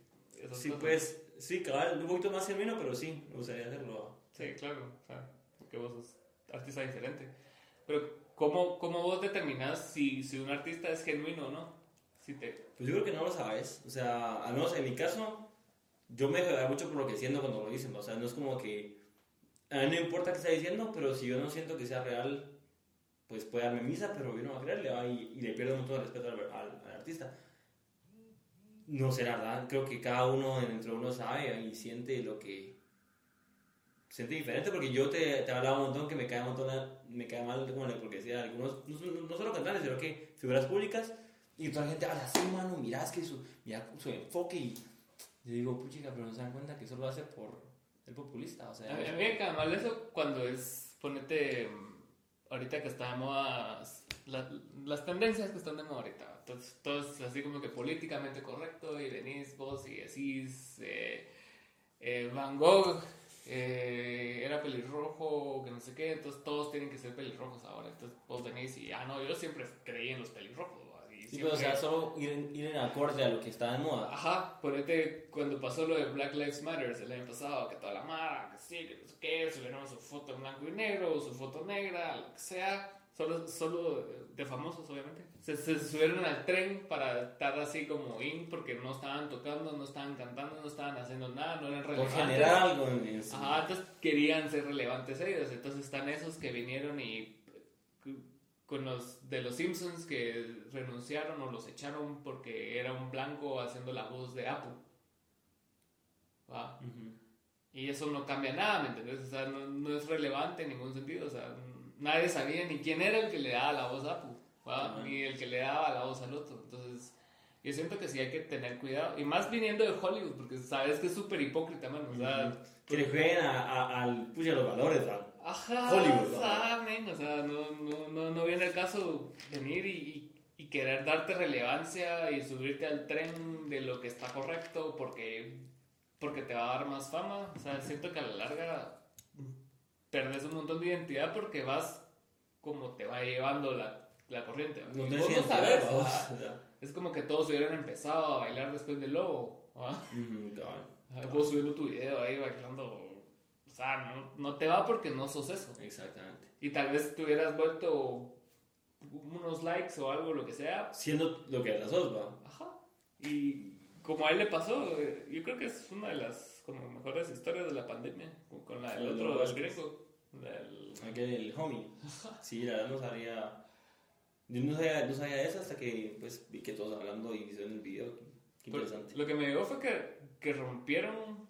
Speaker 2: esas
Speaker 1: Sí,
Speaker 2: cosas.
Speaker 1: pues, sí, cabal, un poquito más genuino, pero sí, me gustaría hacerlo.
Speaker 2: Sí, claro, o sea, porque vos sos artista diferente. Pero, ¿cómo, cómo vos determinás si, si un artista es genuino o no? Si te...
Speaker 1: Pues yo creo que no lo sabes. O sea, al menos en mi caso, yo me dejo mucho por lo que siento cuando lo dicen. O sea, no es como que. A mí no importa qué está diciendo, pero si yo no siento que sea real, pues puede darme misa, pero yo no voy a creerle y, y le pierdo un montón de respeto al, al- al artista. No sé, la verdad. Creo que cada uno dentro de uno sabe y siente lo que. Siente diferente porque yo te, te hablaba un montón que me cae, un montón me cae mal como la hipocresía de algunos, no, no solo cantantes, sino que figuras públicas y toda la gente habla así, mano, mirá, es que su, su enfoque y yo digo, puchica, pero no se dan cuenta que eso lo hace por el populista, o sea,
Speaker 2: A mí, me cae mal eso cuando es, ponete, ahorita que está de moda, la- las tendencias que están de moda ahorita. Entonces, todo es así como que políticamente correcto y venís vos y decís, eh, eh, Van Gogh eh, era pelirrojo, que no sé qué, entonces todos tienen que ser pelirrojos ahora. Entonces vos venís y, ah, no, yo siempre creí en los pelirrojos. Y
Speaker 1: sí, pero, o
Speaker 2: siempre-
Speaker 1: sea, solo ir, en- ir en acorde a lo que está de moda.
Speaker 2: Ajá, ponete cuando pasó lo de Black Lives Matter el año pasado, que toda la mara, que sí, que no sé qué, subieron su foto en blanco y negro, su foto negra, lo que sea, solo, solo de famosos obviamente. Se, se subieron al tren para estar así como in porque no estaban tocando, no estaban cantando, no estaban haciendo nada, no eran
Speaker 1: Por
Speaker 2: relevantes.
Speaker 1: generar algo en, su-
Speaker 2: Ajá, entonces querían ser relevantes ellos. Entonces están esos que vinieron y con los de los Simpsons que renunciaron o los echaron porque era un blanco haciendo la voz de Apu. Y eso no cambia nada, ¿me entiendes? O sea, no, no es relevante en ningún sentido. O sea, nadie sabía ni quién era el que le daba la voz a Apu, ni el que le daba la voz al otro. Entonces, yo siento que sí hay que tener cuidado. Y más viniendo de Hollywood, porque sabes que es súper hipócrita, man. O sea,
Speaker 1: Que le jueguen a, a- al, pucha, los valores, ¿va?
Speaker 2: Ajá,
Speaker 1: Hollywood, ¿no?
Speaker 2: saben, o sea, no, no, no, no viene el caso venir y, y- y querer darte relevancia y subirte al tren de lo que está correcto porque, porque te va a dar más fama. O sea, siento que a la larga perdes un montón de identidad porque vas como te va llevando la, la corriente.
Speaker 1: No
Speaker 2: vos no sabes, Es como que todos hubieran empezado a bailar después del lobo.
Speaker 1: cabal.
Speaker 2: Ah, Vos subiendo tu video ahí bailando. O sea, no, no te va porque no sos eso.
Speaker 1: Exactamente.
Speaker 2: Y tal vez te hubieras vuelto unos likes o algo, lo que sea.
Speaker 1: Siendo lo que las dos, ¿va?
Speaker 2: Ajá. Y como a él le pasó, eh, yo creo que es una de las como mejores historias de la pandemia. Con, con la del
Speaker 1: Con
Speaker 2: otro, el gringo. del-
Speaker 1: Aquel el homie. Sí, la verdad no sabía. Yo no sabía, no sabía eso hasta que pues vi que todos hablando y hicieron el video. Qué interesante.
Speaker 2: Lo que me dio fue que, que rompieron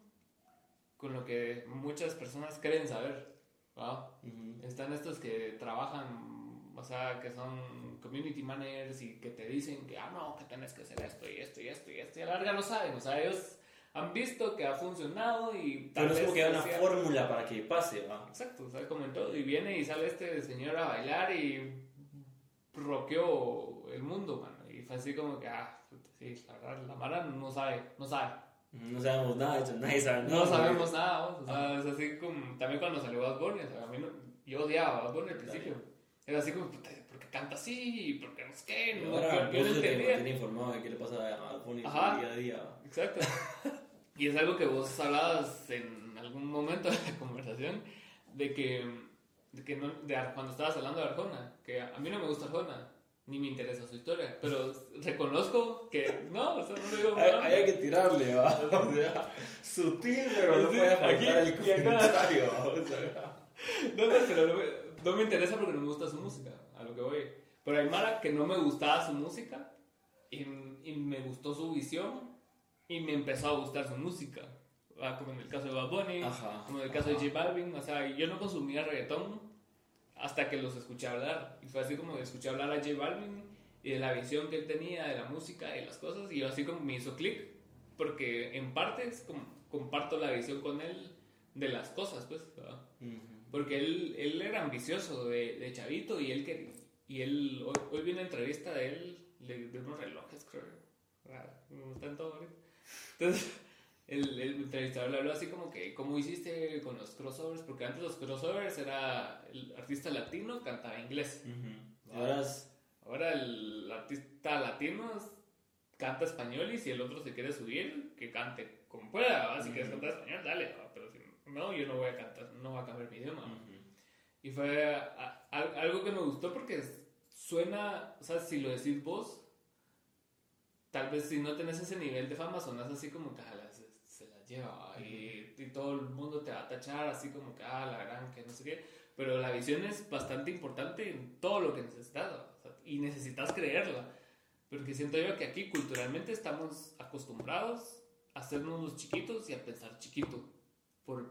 Speaker 2: con lo que muchas personas creen saber. ¿va?
Speaker 1: Ujú.
Speaker 2: Están estos que trabajan, o sea, que son community managers y que te dicen que, ah, no, que tenés que hacer esto y esto y esto y esto. Y a la larga no saben, o sea, ellos han visto que ha funcionado y
Speaker 1: Pero no es como que hay una fórmula para que pase, ¿va?
Speaker 2: Exacto, o sea, como en todo. Y viene y sale este señor a bailar y roqueó el mundo, mano. Y fue así como que, ah, sí, la verdad, la mara no sabe, no sabe.
Speaker 1: No sabemos nada eso, nadie sabe
Speaker 2: No
Speaker 1: nada.
Speaker 2: sabemos nada, vos, o sea, es así como, también cuando salió Bad Bunny, o sea, a mí no, yo odiaba a Bad Bunny al principio. Era así como, puta, ¿por qué canta así? ¿Por qué no sé qué? No,
Speaker 1: ahora
Speaker 2: yo, no
Speaker 1: te
Speaker 2: entendía.
Speaker 1: informado de qué le pasa a Alfonso
Speaker 2: Ajá.
Speaker 1: día a día.
Speaker 2: Exacto. Y es algo que vos hablabas en algún momento de la conversación, de que, de que no, de cuando estabas hablando de Arjona, que a mí no me gusta Arjona, ni me interesa su historia, pero reconozco que, no, o sea, no digo
Speaker 1: Hay,
Speaker 2: nada.
Speaker 1: hay que tirarle, ¿va? O sea, sutil, pero no puede
Speaker 2: aquí
Speaker 1: faltar el comentario, ¿va? O sea,
Speaker 2: No, no, pero no no me interesa porque no me gusta su música, a lo que voy. Pero hay Mara que no me gustaba su música y, y me gustó su visión y me empezó a gustar su música. Ah, Como en el caso de Bad Bunny,
Speaker 1: Ajá,
Speaker 2: como en el caso de J Balvin. O sea, yo no consumía reggaetón hasta que los escuché hablar. Y fue así como escuché hablar a J Balvin y de la visión que él tenía de la música y las cosas. Y así como me hizo clic, porque en parte es como comparto la visión con él de las cosas, pues. ¿verdad?
Speaker 1: Ujú.
Speaker 2: Porque él, él era ambicioso de, de chavito y él, que, y él hoy, hoy vi una entrevista de él, de, de unos relojes, creo. Raro, me gustan. Entonces, el, el entrevistador le habló así como que, ¿cómo hiciste con los crossovers? Porque antes los crossovers era el artista latino cantaba inglés.
Speaker 1: Ujú. Y ahora es-
Speaker 2: Ahora el artista latino canta español y si el otro se quiere subir, que cante como pueda. ¿va? Si quieres cantar español, dale. ¿va? Pero si no, yo no voy a cantar, no voy a cambiar mi idioma. ¿va? Y fue a- a- algo que me gustó porque suena, o sea, si lo decís vos, tal vez si no tenés ese nivel de fama, sonas así como que "Ala, se, se la lleva ¿va? y, y todo el mundo te va a tachar así como que, ah, la gran, que no sé qué. Pero la visión es bastante importante en todo lo que necesitas ¿va? O sea, y necesitas creerla. Porque siento yo que aquí culturalmente estamos acostumbrados a hacernos los chiquitos y a pensar chiquito por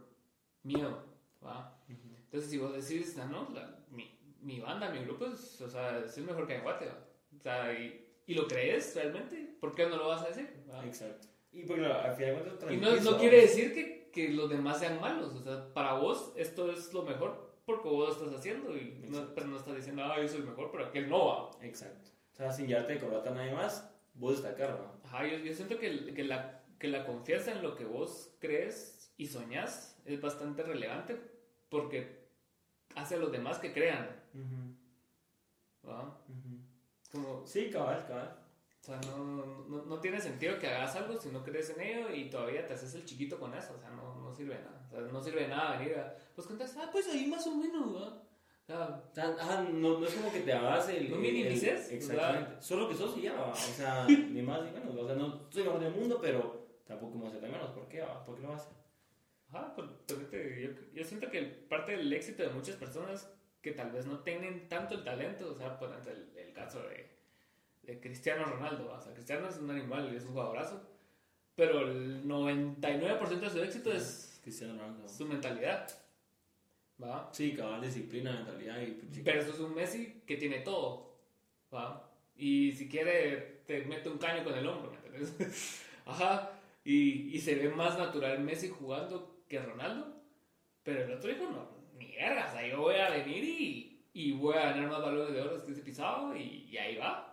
Speaker 2: miedo. ¿va? Entonces, si vos decís, ah, no, la- mi, mi banda, mi grupo es, o sea, es el mejor que hay en Guate, ¿va? O sea, y, y lo crees realmente, ¿por qué no lo vas a decir? ¿va?
Speaker 1: Exacto. Y porque al final cuentas
Speaker 2: Y no, no quiere decir que, que los demás sean malos, o sea, para vos esto es lo mejor porque vos lo estás haciendo y no, pero no estás diciendo, ah, yo soy mejor, pero aquel no va.
Speaker 1: Exacto. O sea, sin llevarte de corbata a nadie más, vos destacar, ¿va?
Speaker 2: Ajá, yo, yo siento que, que, la, que la confianza en lo que vos crees y soñás es bastante relevante porque hace a los demás que crean. ¿va? Como,
Speaker 1: Sí, cabal, cabal.
Speaker 2: o sea, no, no, no tiene sentido que hagas algo si no crees en ello y todavía te haces el chiquito con eso. O sea, no, no sirve de nada. O sea, no sirve de nada venir a. Pues contás, ah, pues ahí más o menos, ¿va? Sea,
Speaker 1: ah, no, no es como que te hagas el...
Speaker 2: No minimices,
Speaker 1: Exactamente. Solo que sos y ya, ¿va? O sea, ni más ni menos. O sea, no soy mejor del mundo, pero tampoco me hace menos. ¿Por qué, va? ¿Por qué lo haces?
Speaker 2: Ajá, por- por este, yo, yo siento que parte del éxito de muchas personas que tal vez no tienen tanto el talento, o sea, por ejemplo, el, el caso de, de Cristiano Ronaldo, o sea, Cristiano es un animal es un jugadorazo, pero el 99% de su éxito es
Speaker 1: Cristiano Ronaldo.
Speaker 2: su mentalidad, ¿va?
Speaker 1: Sí, cabal, disciplina, mentalidad y... pues,
Speaker 2: Versus un Messi que tiene todo, ¿va? Y si quiere, te mete un caño con el hombro, ¿me entiendes? Ajá, y, y se ve más natural Messi jugando que Ronaldo, pero el otro dijo, no, ni verga, o sea, yo voy a venir y, y voy a ganar más balones de oro que ese pisado, y, y ahí va.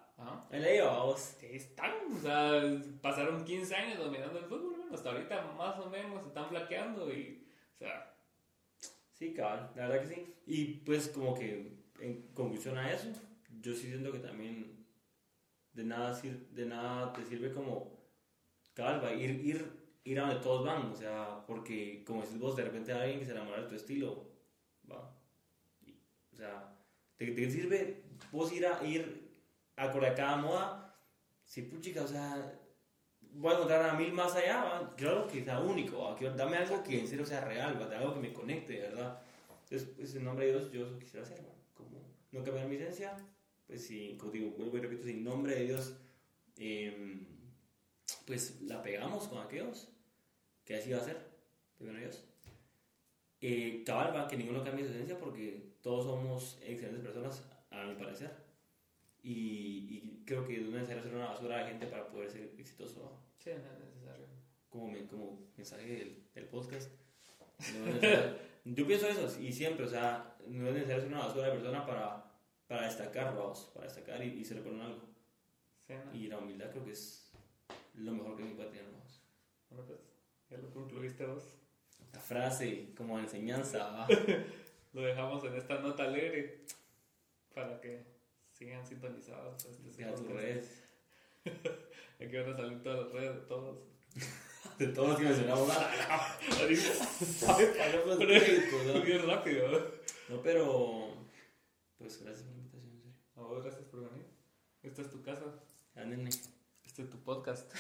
Speaker 1: Ahí la lleva, vos.
Speaker 2: Están, o sea, pasaron 15 años dominando el fútbol, bueno, hasta ahorita más o menos se están flaqueando y, o sea,
Speaker 1: Sí, cabal, la verdad que sí. Y pues como que en conclusión a eso, yo sí siento que también de nada, sir- de nada te sirve como, cabal, va, ir, ir, ir a donde todos van, o sea, porque como decís vos, de repente hay alguien que se enamora de tu estilo, va. Y, o sea, ¿te, sirve vos ir a ir acorde a cada moda? Sí, puchica, o sea, voy a encontrar a mil más allá, ¿va? algo que sea único, ¿va? Dame algo que en serio sea real, ¿va? algo que me conecte, verdad. Entonces, pues, en nombre de Dios, yo eso quisiera hacer, como no cambiar mi esencia, pues sí, como digo, vuelvo y repito, sin nombre de Dios, em, pues la pegamos con aquellos, que así va a ser, primero Dios. Eh, cabal, va, que ninguno cambie su esencia porque todos somos excelentes personas, a mi parecer. Y, y creo que no es necesario ser una basura de gente para poder ser exitoso, ¿va?
Speaker 2: sí, no es necesario.
Speaker 1: como, me- como mensaje del, del podcast. No es yo pienso eso y siempre, o sea, no es necesario ser una basura de persona para, para destacar, vamos, para destacar y, y ser con algo.
Speaker 2: Sí, no.
Speaker 1: Y la humildad creo que es lo mejor que me puede tener, vamos.
Speaker 2: Bueno, pues, ya lo concluiste vos.
Speaker 1: La frase como enseñanza, ¿va?
Speaker 2: Lo dejamos en esta nota alegre para que sigan sintonizados. Este
Speaker 1: a tus redes.
Speaker 2: Aquí van a salir todas las redes de todos.
Speaker 1: De todos los que mencionamos.
Speaker 2: Bien rápido.
Speaker 1: No, pero. Pues gracias por la invitación, en serio.
Speaker 2: A vos, gracias por venir. Esta es tu casa.
Speaker 1: Ándenle.
Speaker 2: Este es tu podcast.